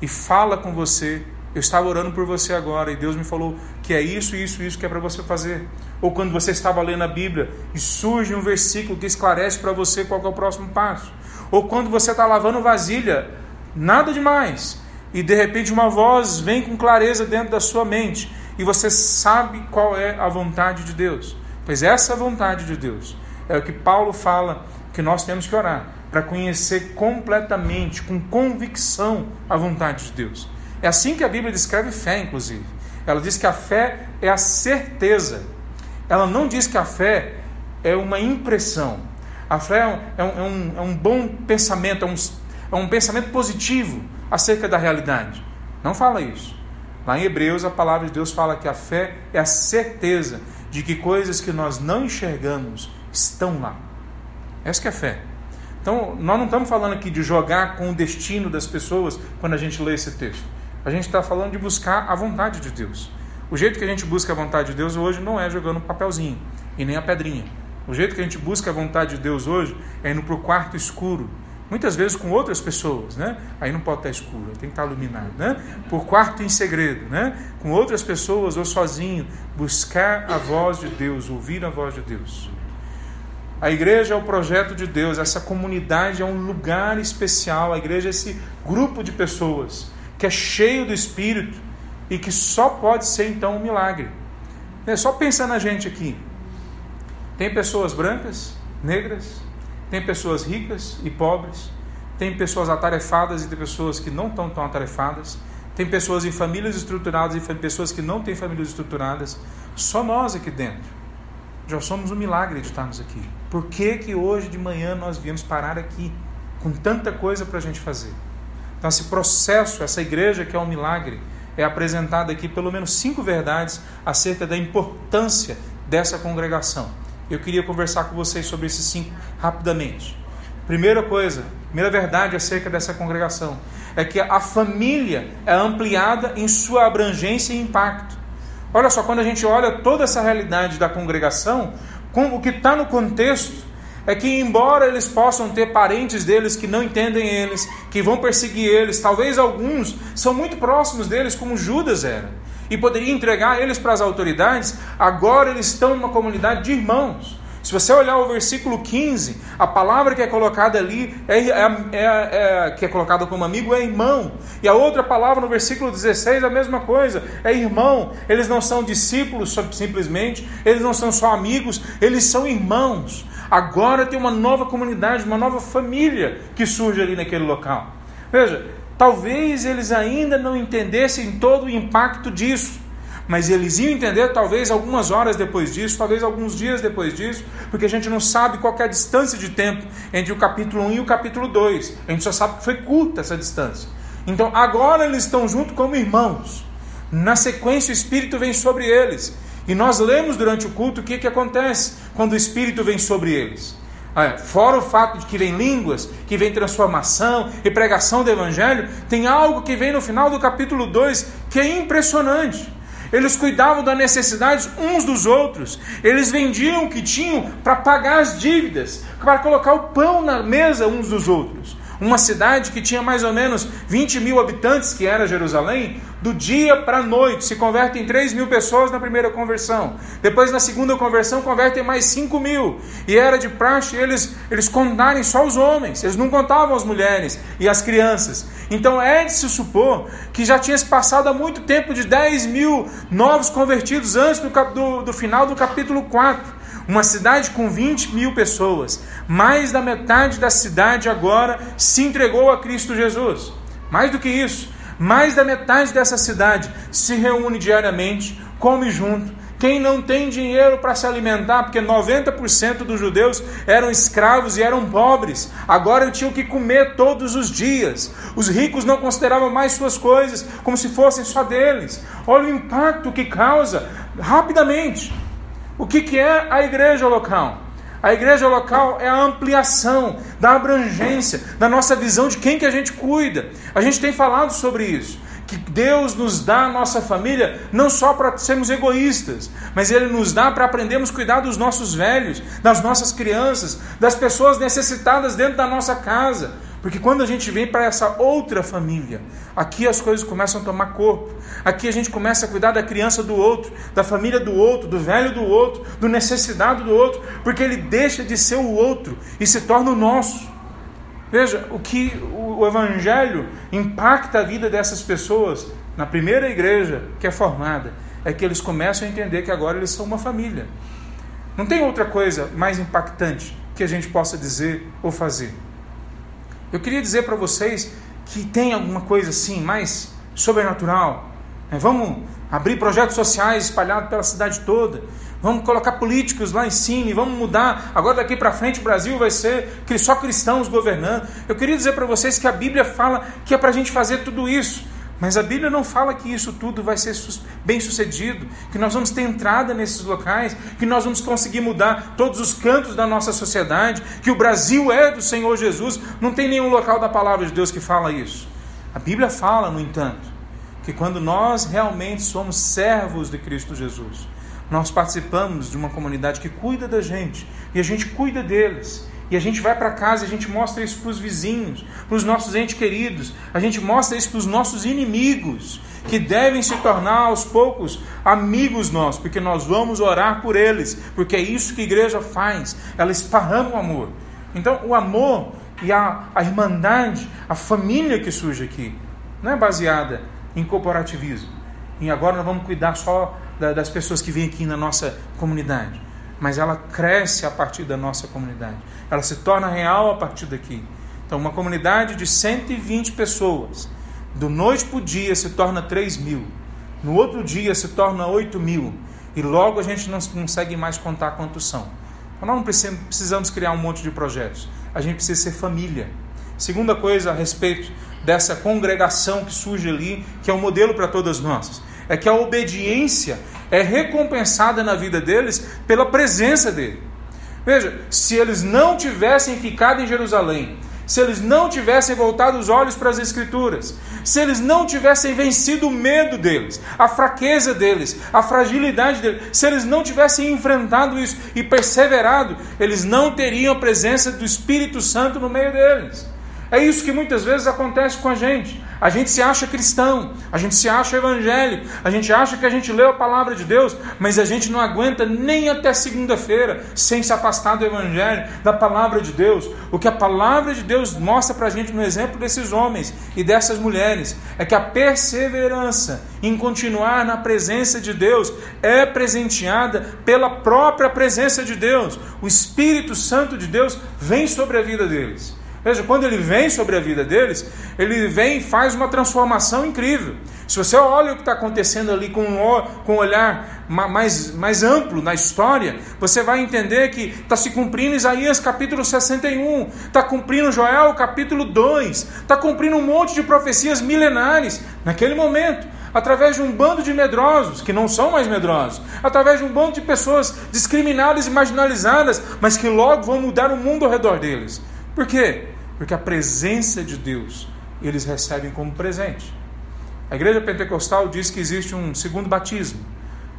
e fala com você, eu estava orando por você agora e Deus me falou que é isso, isso, isso que é para você fazer. Ou quando você estava lendo a Bíblia e surge um versículo que esclarece para você qual é o próximo passo. Ou quando você está lavando vasilha, nada demais e de repente uma voz vem com clareza dentro da sua mente e você sabe qual é a vontade de Deus. Pois essa vontade de Deus é o que Paulo fala que nós temos que orar para conhecer completamente, com convicção, a vontade de Deus. É assim que a Bíblia descreve fé, inclusive. Ela diz que a fé é a certeza. Ela não diz que a fé é uma impressão. A fé é um, é um, é um é bom pensamento, é um, é um pensamento positivo acerca da realidade. Não fala isso. Lá em Hebreus, a palavra de Deus fala que a fé é a certeza de que coisas que nós não enxergamos estão lá. Essa que é a fé. Então, nós não estamos falando aqui de jogar com o destino das pessoas quando a gente lê esse texto. A gente está falando de buscar a vontade de Deus. O jeito que a gente busca a vontade de Deus hoje não é jogando papelzinho e nem a pedrinha. O jeito que a gente busca a vontade de Deus hoje é indo para o quarto escuro muitas vezes com outras pessoas, né? Aí não pode estar escuro, tem que estar iluminado, né? Por quarto em segredo, né? Com outras pessoas ou sozinho, buscar a voz de Deus, ouvir a voz de Deus. A igreja é o projeto de Deus, essa comunidade é um lugar especial, a igreja é esse grupo de pessoas que é cheio do Espírito e que só pode ser então um milagre. É só pensar na gente aqui. Tem pessoas brancas, negras, tem pessoas ricas e pobres, tem pessoas atarefadas e tem pessoas que não estão tão atarefadas, tem pessoas em famílias estruturadas e pessoas que não têm famílias estruturadas. Só nós aqui dentro já somos um milagre de estarmos aqui. Por que, que hoje de manhã nós viemos parar aqui com tanta coisa para a gente fazer? Então, esse processo, essa igreja que é um milagre, é apresentada aqui pelo menos cinco verdades acerca da importância dessa congregação. Eu queria conversar com vocês sobre esses cinco rapidamente. Primeira coisa, primeira verdade acerca dessa congregação é que a família é ampliada em sua abrangência e impacto. Olha só, quando a gente olha toda essa realidade da congregação, com o que está no contexto é que, embora eles possam ter parentes deles que não entendem eles, que vão perseguir eles, talvez alguns são muito próximos deles, como Judas era, e poderia entregar eles para as autoridades, agora eles estão numa comunidade de irmãos. Se você olhar o versículo 15, a palavra que é colocada ali, é, é, é, é, que é colocada como amigo, é irmão. E a outra palavra no versículo 16, a mesma coisa, é irmão. Eles não são discípulos simplesmente, eles não são só amigos, eles são irmãos. Agora tem uma nova comunidade, uma nova família que surge ali naquele local. Veja, talvez eles ainda não entendessem todo o impacto disso, mas eles iam entender talvez algumas horas depois disso, talvez alguns dias depois disso, porque a gente não sabe qual é a distância de tempo entre o capítulo 1 e o capítulo 2. A gente só sabe que foi curta essa distância. Então agora eles estão juntos como irmãos. Na sequência, o Espírito vem sobre eles. E nós lemos durante o culto o que, que acontece quando o Espírito vem sobre eles. Ah, fora o fato de que vem línguas, que vem transformação e pregação do Evangelho, tem algo que vem no final do capítulo 2 que é impressionante. Eles cuidavam das necessidades uns dos outros, eles vendiam o que tinham para pagar as dívidas, para colocar o pão na mesa uns dos outros. Uma cidade que tinha mais ou menos 20 mil habitantes, que era Jerusalém, do dia para a noite se convertem 3 mil pessoas na primeira conversão. Depois, na segunda conversão, convertem mais 5 mil. E era de praxe eles, eles contarem só os homens, eles não contavam as mulheres e as crianças. Então é de se supor que já tinha se passado há muito tempo de 10 mil novos convertidos antes do, do, do final do capítulo 4. Uma cidade com 20 mil pessoas, mais da metade da cidade agora se entregou a Cristo Jesus. Mais do que isso, mais da metade dessa cidade se reúne diariamente, come junto. Quem não tem dinheiro para se alimentar, porque 90% dos judeus eram escravos e eram pobres, agora tinham que comer todos os dias. Os ricos não consideravam mais suas coisas como se fossem só deles. Olha o impacto que causa rapidamente. O que, que é a igreja local? A igreja local é a ampliação da abrangência, da nossa visão de quem que a gente cuida. A gente tem falado sobre isso. Que Deus nos dá a nossa família não só para sermos egoístas, mas Ele nos dá para aprendermos a cuidar dos nossos velhos, das nossas crianças, das pessoas necessitadas dentro da nossa casa. Porque quando a gente vem para essa outra família, aqui as coisas começam a tomar corpo. Aqui a gente começa a cuidar da criança do outro, da família do outro, do velho do outro, do necessitado do outro, porque ele deixa de ser o outro e se torna o nosso. Veja, o que o evangelho impacta a vida dessas pessoas na primeira igreja que é formada é que eles começam a entender que agora eles são uma família. Não tem outra coisa mais impactante que a gente possa dizer ou fazer. Eu queria dizer para vocês que tem alguma coisa assim mais sobrenatural. Né? Vamos abrir projetos sociais espalhados pela cidade toda. Vamos colocar políticos lá em cima e vamos mudar. Agora daqui para frente o Brasil vai ser só cristãos governando. Eu queria dizer para vocês que a Bíblia fala que é para a gente fazer tudo isso. Mas a Bíblia não fala que isso tudo vai ser bem sucedido, que nós vamos ter entrada nesses locais, que nós vamos conseguir mudar todos os cantos da nossa sociedade, que o Brasil é do Senhor Jesus. Não tem nenhum local da palavra de Deus que fala isso. A Bíblia fala, no entanto, que quando nós realmente somos servos de Cristo Jesus, nós participamos de uma comunidade que cuida da gente e a gente cuida deles. E a gente vai para casa, a gente mostra isso para os vizinhos, para os nossos entes queridos, a gente mostra isso para os nossos inimigos, que devem se tornar aos poucos amigos nossos, porque nós vamos orar por eles, porque é isso que a igreja faz, ela esparrama o amor. Então, o amor e a, a irmandade, a família que surge aqui, não é baseada em corporativismo. E agora nós vamos cuidar só das pessoas que vêm aqui na nossa comunidade. Mas ela cresce a partir da nossa comunidade. Ela se torna real a partir daqui. Então, uma comunidade de 120 pessoas, do noite para o dia se torna 3 mil. No outro dia se torna 8 mil. E logo a gente não consegue mais contar quantos são. Então, nós não precisamos criar um monte de projetos. A gente precisa ser família. Segunda coisa a respeito dessa congregação que surge ali, que é um modelo para todas nós é que a obediência é recompensada na vida deles pela presença dele. Veja, se eles não tivessem ficado em Jerusalém, se eles não tivessem voltado os olhos para as Escrituras, se eles não tivessem vencido o medo deles, a fraqueza deles, a fragilidade deles, se eles não tivessem enfrentado isso e perseverado, eles não teriam a presença do Espírito Santo no meio deles. É isso que muitas vezes acontece com a gente. A gente se acha cristão, a gente se acha evangélico, a gente acha que a gente leu a palavra de Deus, mas a gente não aguenta nem até segunda-feira sem se afastar do evangelho, da palavra de Deus. O que a palavra de Deus mostra para a gente no exemplo desses homens e dessas mulheres é que a perseverança em continuar na presença de Deus é presenteada pela própria presença de Deus. O Espírito Santo de Deus vem sobre a vida deles. Veja, quando ele vem sobre a vida deles, ele vem e faz uma transformação incrível. Se você olha o que está acontecendo ali com um, com um olhar mais, mais amplo na história, você vai entender que está se cumprindo Isaías capítulo 61, está cumprindo Joel capítulo 2, está cumprindo um monte de profecias milenares naquele momento através de um bando de medrosos, que não são mais medrosos, através de um bando de pessoas discriminadas e marginalizadas, mas que logo vão mudar o mundo ao redor deles. Por quê? Porque a presença de Deus eles recebem como presente. A igreja pentecostal diz que existe um segundo batismo.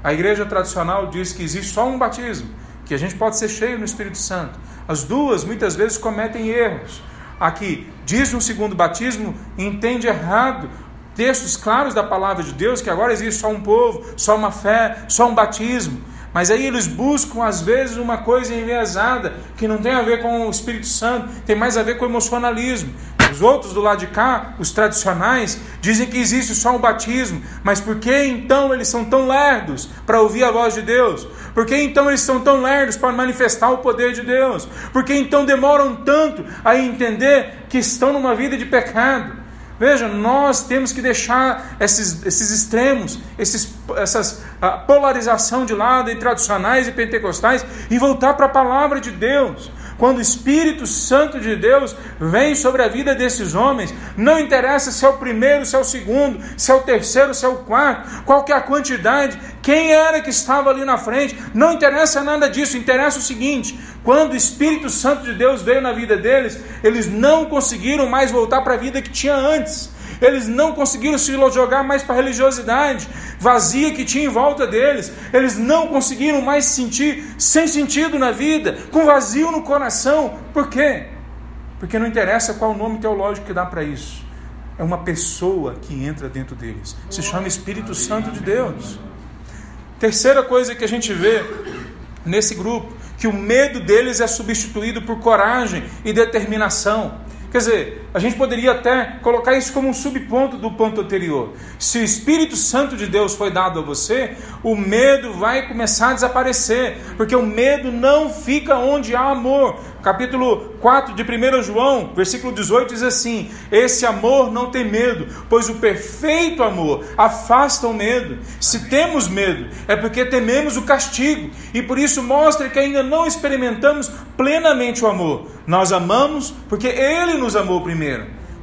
A igreja tradicional diz que existe só um batismo, que a gente pode ser cheio no Espírito Santo. As duas muitas vezes cometem erros. Aqui diz um segundo batismo entende errado textos claros da palavra de Deus que agora existe só um povo, só uma fé, só um batismo. Mas aí eles buscam, às vezes, uma coisa enviesada, que não tem a ver com o Espírito Santo, tem mais a ver com o emocionalismo. Os outros do lado de cá, os tradicionais, dizem que existe só um batismo. Mas por que então eles são tão lerdos para ouvir a voz de Deus? Por que então eles são tão lerdos para manifestar o poder de Deus? Por que então demoram tanto a entender que estão numa vida de pecado? Veja, nós temos que deixar esses, esses extremos, esses, essas polarização de lado entre tradicionais e pentecostais e voltar para a palavra de Deus. Quando o Espírito Santo de Deus vem sobre a vida desses homens, não interessa se é o primeiro, se é o segundo, se é o terceiro, se é o quarto, qual é a quantidade, quem era que estava ali na frente, não interessa nada disso, interessa o seguinte: quando o Espírito Santo de Deus veio na vida deles, eles não conseguiram mais voltar para a vida que tinha antes. Eles não conseguiram se jogar mais para a religiosidade vazia que tinha em volta deles. Eles não conseguiram mais se sentir sem sentido na vida, com vazio no coração. Por quê? Porque não interessa qual o nome teológico que dá para isso. É uma pessoa que entra dentro deles. Se chama Espírito Santo de Deus. Terceira coisa que a gente vê nesse grupo, que o medo deles é substituído por coragem e determinação. Quer dizer, a gente poderia até colocar isso como um subponto do ponto anterior. Se o Espírito Santo de Deus foi dado a você, o medo vai começar a desaparecer, porque o medo não fica onde há amor. Capítulo 4 de 1 João, versículo 18 diz assim: Esse amor não tem medo, pois o perfeito amor afasta o medo. Se temos medo, é porque tememos o castigo, e por isso mostra que ainda não experimentamos plenamente o amor. Nós amamos porque Ele nos amou primeiro.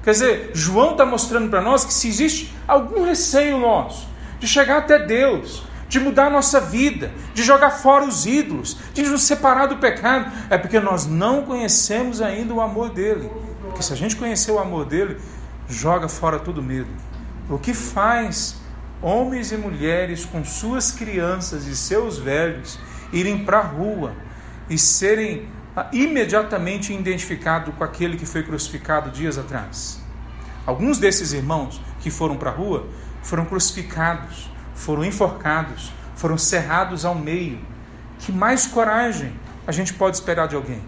Quer dizer, João está mostrando para nós que se existe algum receio nosso de chegar até Deus, de mudar a nossa vida, de jogar fora os ídolos, de nos separar do pecado, é porque nós não conhecemos ainda o amor dele. Porque se a gente conhecer o amor dele, joga fora todo medo. O que faz homens e mulheres com suas crianças e seus velhos irem para a rua e serem imediatamente identificado com aquele que foi crucificado dias atrás. Alguns desses irmãos que foram para a rua foram crucificados, foram enforcados, foram cerrados ao meio. Que mais coragem a gente pode esperar de alguém?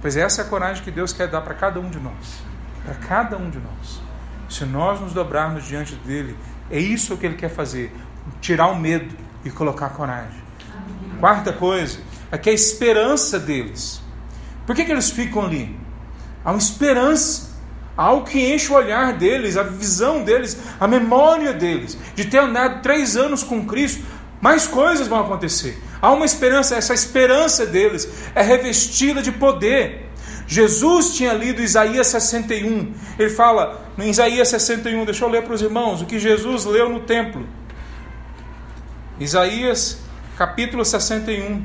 Pois essa é a coragem que Deus quer dar para cada um de nós. Para cada um de nós. Se nós nos dobrarmos diante dele, é isso que ele quer fazer: tirar o medo e colocar coragem. Quarta coisa é que a esperança deles. Por que, que eles ficam ali? Há uma esperança, há algo que enche o olhar deles, a visão deles, a memória deles, de ter andado três anos com Cristo. Mais coisas vão acontecer. Há uma esperança, essa esperança deles é revestida de poder. Jesus tinha lido Isaías 61. Ele fala em Isaías 61, deixa eu ler para os irmãos o que Jesus leu no templo. Isaías capítulo 61,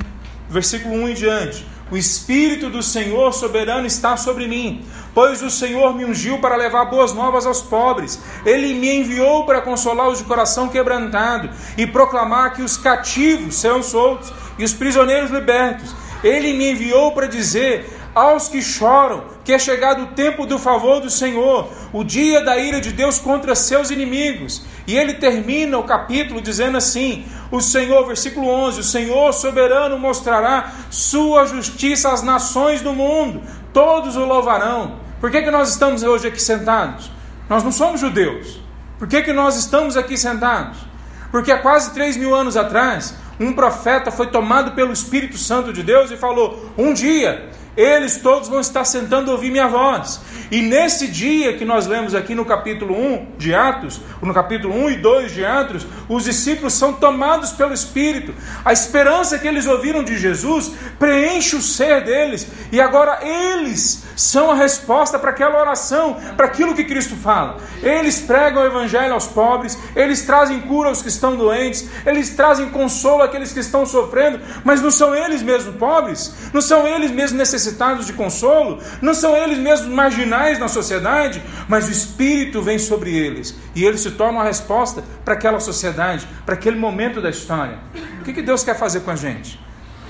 versículo 1 em diante. O Espírito do Senhor soberano está sobre mim, pois o Senhor me ungiu para levar boas novas aos pobres. Ele me enviou para consolar os de coração quebrantado e proclamar que os cativos serão soltos e os prisioneiros libertos. Ele me enviou para dizer aos que choram que é chegado o tempo do favor do Senhor, o dia da ira de Deus contra seus inimigos. E ele termina o capítulo dizendo assim: O Senhor, versículo 11: O Senhor soberano mostrará sua justiça às nações do mundo, todos o louvarão. Por que, que nós estamos hoje aqui sentados? Nós não somos judeus. Por que, que nós estamos aqui sentados? Porque há quase três mil anos atrás, um profeta foi tomado pelo Espírito Santo de Deus e falou: Um dia eles todos vão estar sentando a ouvir minha voz. E nesse dia que nós lemos aqui no capítulo 1 de Atos, no capítulo 1 e 2 de Atos, os discípulos são tomados pelo Espírito. A esperança que eles ouviram de Jesus preenche o ser deles. E agora eles são a resposta para aquela oração, para aquilo que Cristo fala. Eles pregam o Evangelho aos pobres, eles trazem cura aos que estão doentes, eles trazem consolo àqueles que estão sofrendo, mas não são eles mesmos pobres, não são eles mesmos necessitados de consolo, não são eles mesmos marginais na sociedade, mas o Espírito vem sobre eles e eles se tornam a resposta para aquela sociedade, para aquele momento da história. O que, que Deus quer fazer com a gente?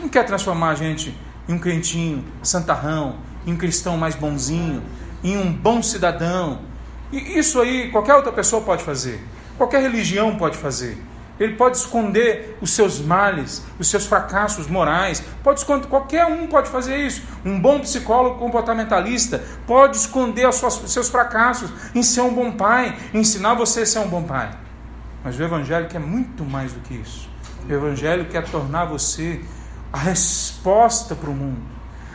Não quer transformar a gente em um crentinho, santarrão, em um cristão mais bonzinho, em um bom cidadão. E isso aí qualquer outra pessoa pode fazer, qualquer religião pode fazer. Ele pode esconder os seus males, os seus fracassos morais. Pode esconder, qualquer um pode fazer isso. Um bom psicólogo comportamentalista pode esconder os seus fracassos em ser um bom pai, ensinar você a ser um bom pai. Mas o Evangelho quer muito mais do que isso. O Evangelho quer tornar você a resposta para o mundo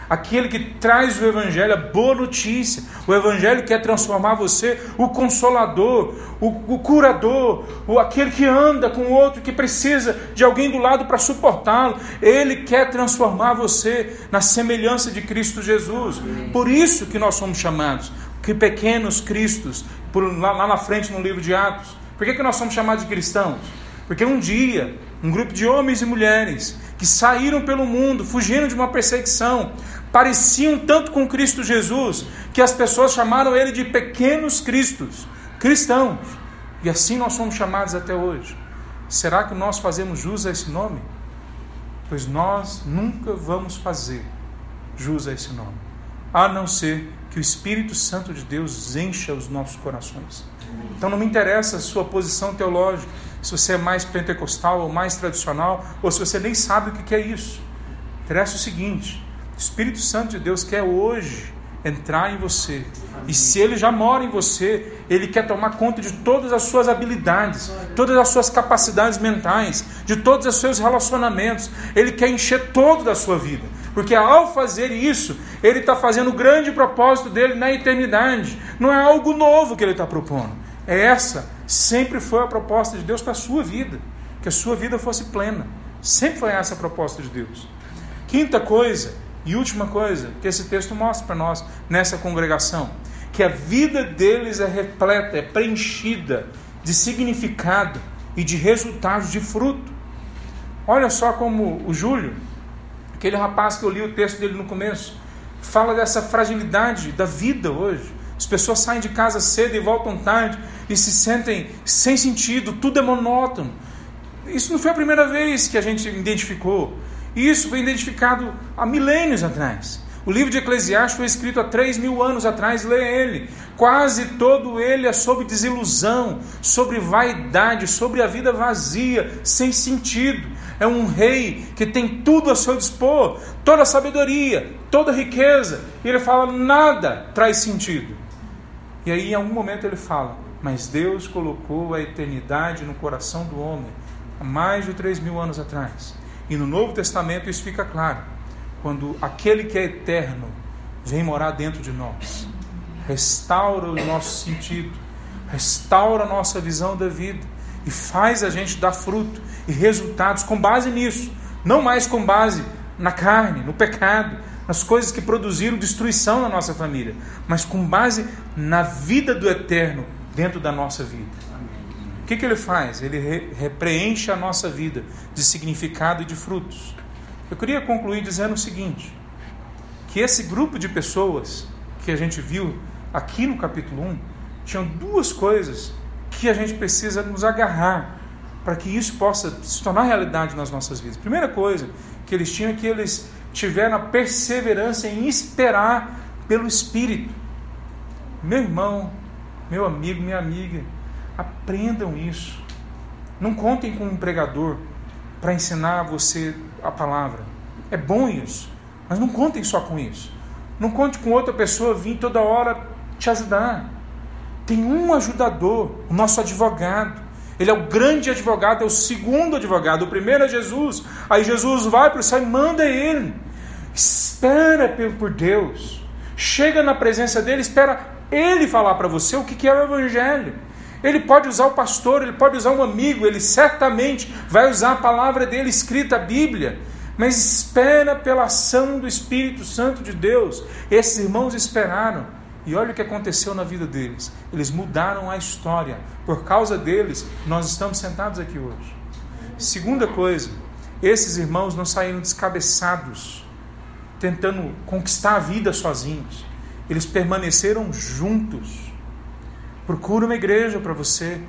aquele que traz o Evangelho, a boa notícia. O Evangelho quer transformar você, o consolador, o, o curador, o, aquele que anda com o outro, que precisa de alguém do lado para suportá-lo. Ele quer transformar você na semelhança de Cristo Jesus. Por isso que nós somos chamados, que pequenos cristos, por, lá, lá na frente no livro de Atos. Por que, que nós somos chamados de cristãos? Porque um dia, um grupo de homens e mulheres que saíram pelo mundo, fugindo de uma perseguição, pareciam tanto com Cristo Jesus que as pessoas chamaram ele de pequenos cristos, cristãos. E assim nós somos chamados até hoje. Será que nós fazemos jus a esse nome? Pois nós nunca vamos fazer jus a esse nome, a não ser que o Espírito Santo de Deus encha os nossos corações. Então não me interessa a sua posição teológica, se você é mais pentecostal ou mais tradicional, ou se você nem sabe o que é isso. Interessa o seguinte: Espírito Santo de Deus quer hoje entrar em você. E se ele já mora em você, ele quer tomar conta de todas as suas habilidades, todas as suas capacidades mentais, de todos os seus relacionamentos. Ele quer encher todo da sua vida. Porque ao fazer isso, ele está fazendo o grande propósito dele na eternidade. Não é algo novo que ele está propondo. É essa, sempre foi a proposta de Deus para a sua vida. Que a sua vida fosse plena. Sempre foi essa a proposta de Deus. Quinta coisa, e última coisa que esse texto mostra para nós nessa congregação, que a vida deles é repleta, é preenchida de significado e de resultados de fruto. Olha só como o Júlio, aquele rapaz que eu li o texto dele no começo, fala dessa fragilidade da vida hoje. As pessoas saem de casa cedo e voltam tarde e se sentem sem sentido, tudo é monótono. Isso não foi a primeira vez que a gente identificou. Isso foi identificado há milênios atrás. O livro de Eclesiastes foi escrito há três mil anos atrás, lê ele. Quase todo ele é sobre desilusão, sobre vaidade, sobre a vida vazia, sem sentido. É um rei que tem tudo a seu dispor, toda sabedoria, toda riqueza. E ele fala: nada traz sentido. E aí, em algum momento, ele fala: Mas Deus colocou a eternidade no coração do homem há mais de três mil anos atrás. E no Novo Testamento isso fica claro quando aquele que é eterno vem morar dentro de nós, restaura o nosso sentido, restaura a nossa visão da vida e faz a gente dar fruto e resultados com base nisso, não mais com base na carne, no pecado, nas coisas que produziram destruição na nossa família, mas com base na vida do eterno dentro da nossa vida. Que, que ele faz? Ele re repreenche a nossa vida de significado e de frutos. Eu queria concluir dizendo o seguinte: que esse grupo de pessoas que a gente viu aqui no capítulo 1 tinham duas coisas que a gente precisa nos agarrar para que isso possa se tornar realidade nas nossas vidas. Primeira coisa que eles tinham é que eles tiveram a perseverança em esperar pelo Espírito. Meu irmão, meu amigo, minha amiga, aprendam isso. Não contem com um pregador para ensinar você a palavra. É bom isso, mas não contem só com isso. Não conte com outra pessoa vir toda hora te ajudar. Tem um ajudador, o nosso advogado. Ele é o grande advogado, é o segundo advogado. O primeiro é Jesus. Aí Jesus vai para o céu e manda ele. Espera por Deus. Chega na presença dele, espera ele falar para você o que é o Evangelho. Ele pode usar o pastor, ele pode usar um amigo, ele certamente vai usar a palavra dele escrita, a Bíblia, mas espera pela ação do Espírito Santo de Deus. Esses irmãos esperaram, e olha o que aconteceu na vida deles. Eles mudaram a história. Por causa deles, nós estamos sentados aqui hoje. Segunda coisa, esses irmãos não saíram descabeçados, tentando conquistar a vida sozinhos. Eles permaneceram juntos Procura uma igreja para você.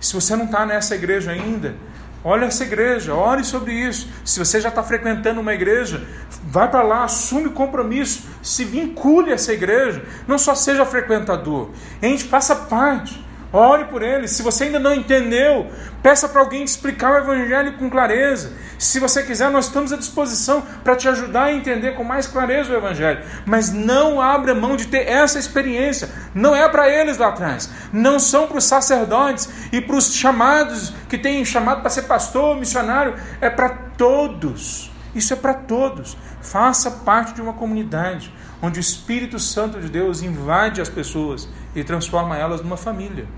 Se você não está nessa igreja ainda, olha essa igreja, ore sobre isso. Se você já está frequentando uma igreja, vai para lá, assume compromisso, se vincule a essa igreja. Não só seja frequentador, a gente faça parte. Ore por eles. Se você ainda não entendeu, peça para alguém te explicar o Evangelho com clareza. Se você quiser, nós estamos à disposição para te ajudar a entender com mais clareza o Evangelho. Mas não abra mão de ter essa experiência. Não é para eles lá atrás. Não são para os sacerdotes e para os chamados que têm chamado para ser pastor, missionário. É para todos. Isso é para todos. Faça parte de uma comunidade onde o Espírito Santo de Deus invade as pessoas e transforma elas numa família.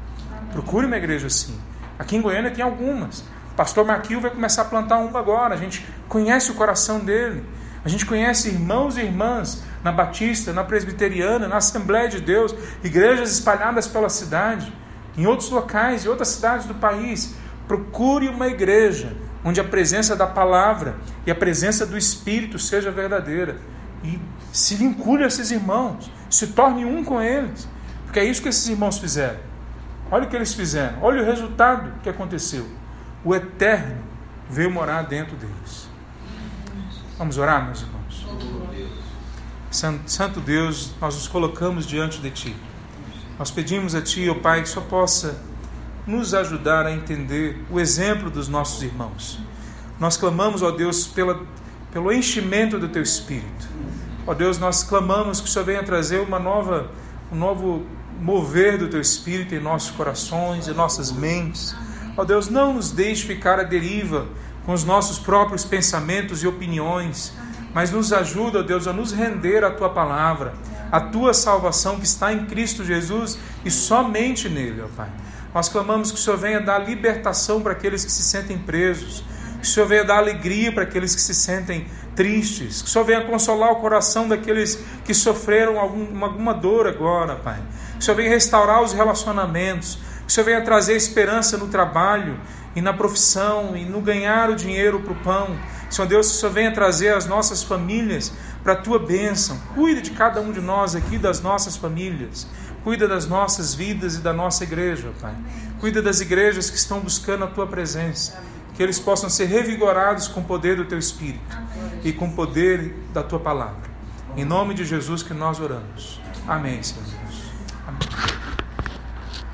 Procure uma igreja assim. Aqui em Goiânia tem algumas. O pastor Marquil vai começar a plantar uma agora. A gente conhece o coração dele. A gente conhece irmãos e irmãs na Batista, na Presbiteriana, na Assembleia de Deus, igrejas espalhadas pela cidade, em outros locais, em outras cidades do país. Procure uma igreja onde a presença da palavra e a presença do Espírito seja verdadeira. E se vincule a esses irmãos, se torne um com eles, porque é isso que esses irmãos fizeram. Olha o que eles fizeram, olha o resultado que aconteceu. O Eterno veio morar dentro deles. Vamos orar, meus irmãos? Santo Deus, nós nos colocamos diante de Ti. Nós pedimos a Ti, ó oh Pai, que só possa nos ajudar a entender o exemplo dos nossos irmãos. Nós clamamos, ó Deus, pela, pelo enchimento do Teu Espírito. Ó Deus, nós clamamos que o Senhor venha trazer uma nova, um novo mover do teu espírito em nossos corações, em nossas mentes. Ó Deus, não nos deixe ficar à deriva com os nossos próprios pensamentos e opiniões, mas nos ajuda, ó Deus, a nos render à tua palavra, a tua salvação que está em Cristo Jesus e somente nele, ó Pai. Nós clamamos que o Senhor venha dar libertação para aqueles que se sentem presos, que o Senhor venha dar alegria para aqueles que se sentem tristes, que o Senhor venha consolar o coração daqueles que sofreram alguma dor agora, Pai. Que o Senhor venha restaurar os relacionamentos, que o Senhor venha trazer esperança no trabalho e na profissão e no ganhar o dinheiro para o pão. Senhor Deus, que o Senhor venha trazer as nossas famílias para a tua bênção. Cuida de cada um de nós aqui, das nossas famílias. Cuida das nossas vidas e da nossa igreja, Pai. Cuida das igrejas que estão buscando a tua presença. que eles possam ser revigorados com o poder do teu Espírito e com o poder da tua palavra. Em nome de Jesus que nós oramos. Amém, Senhor.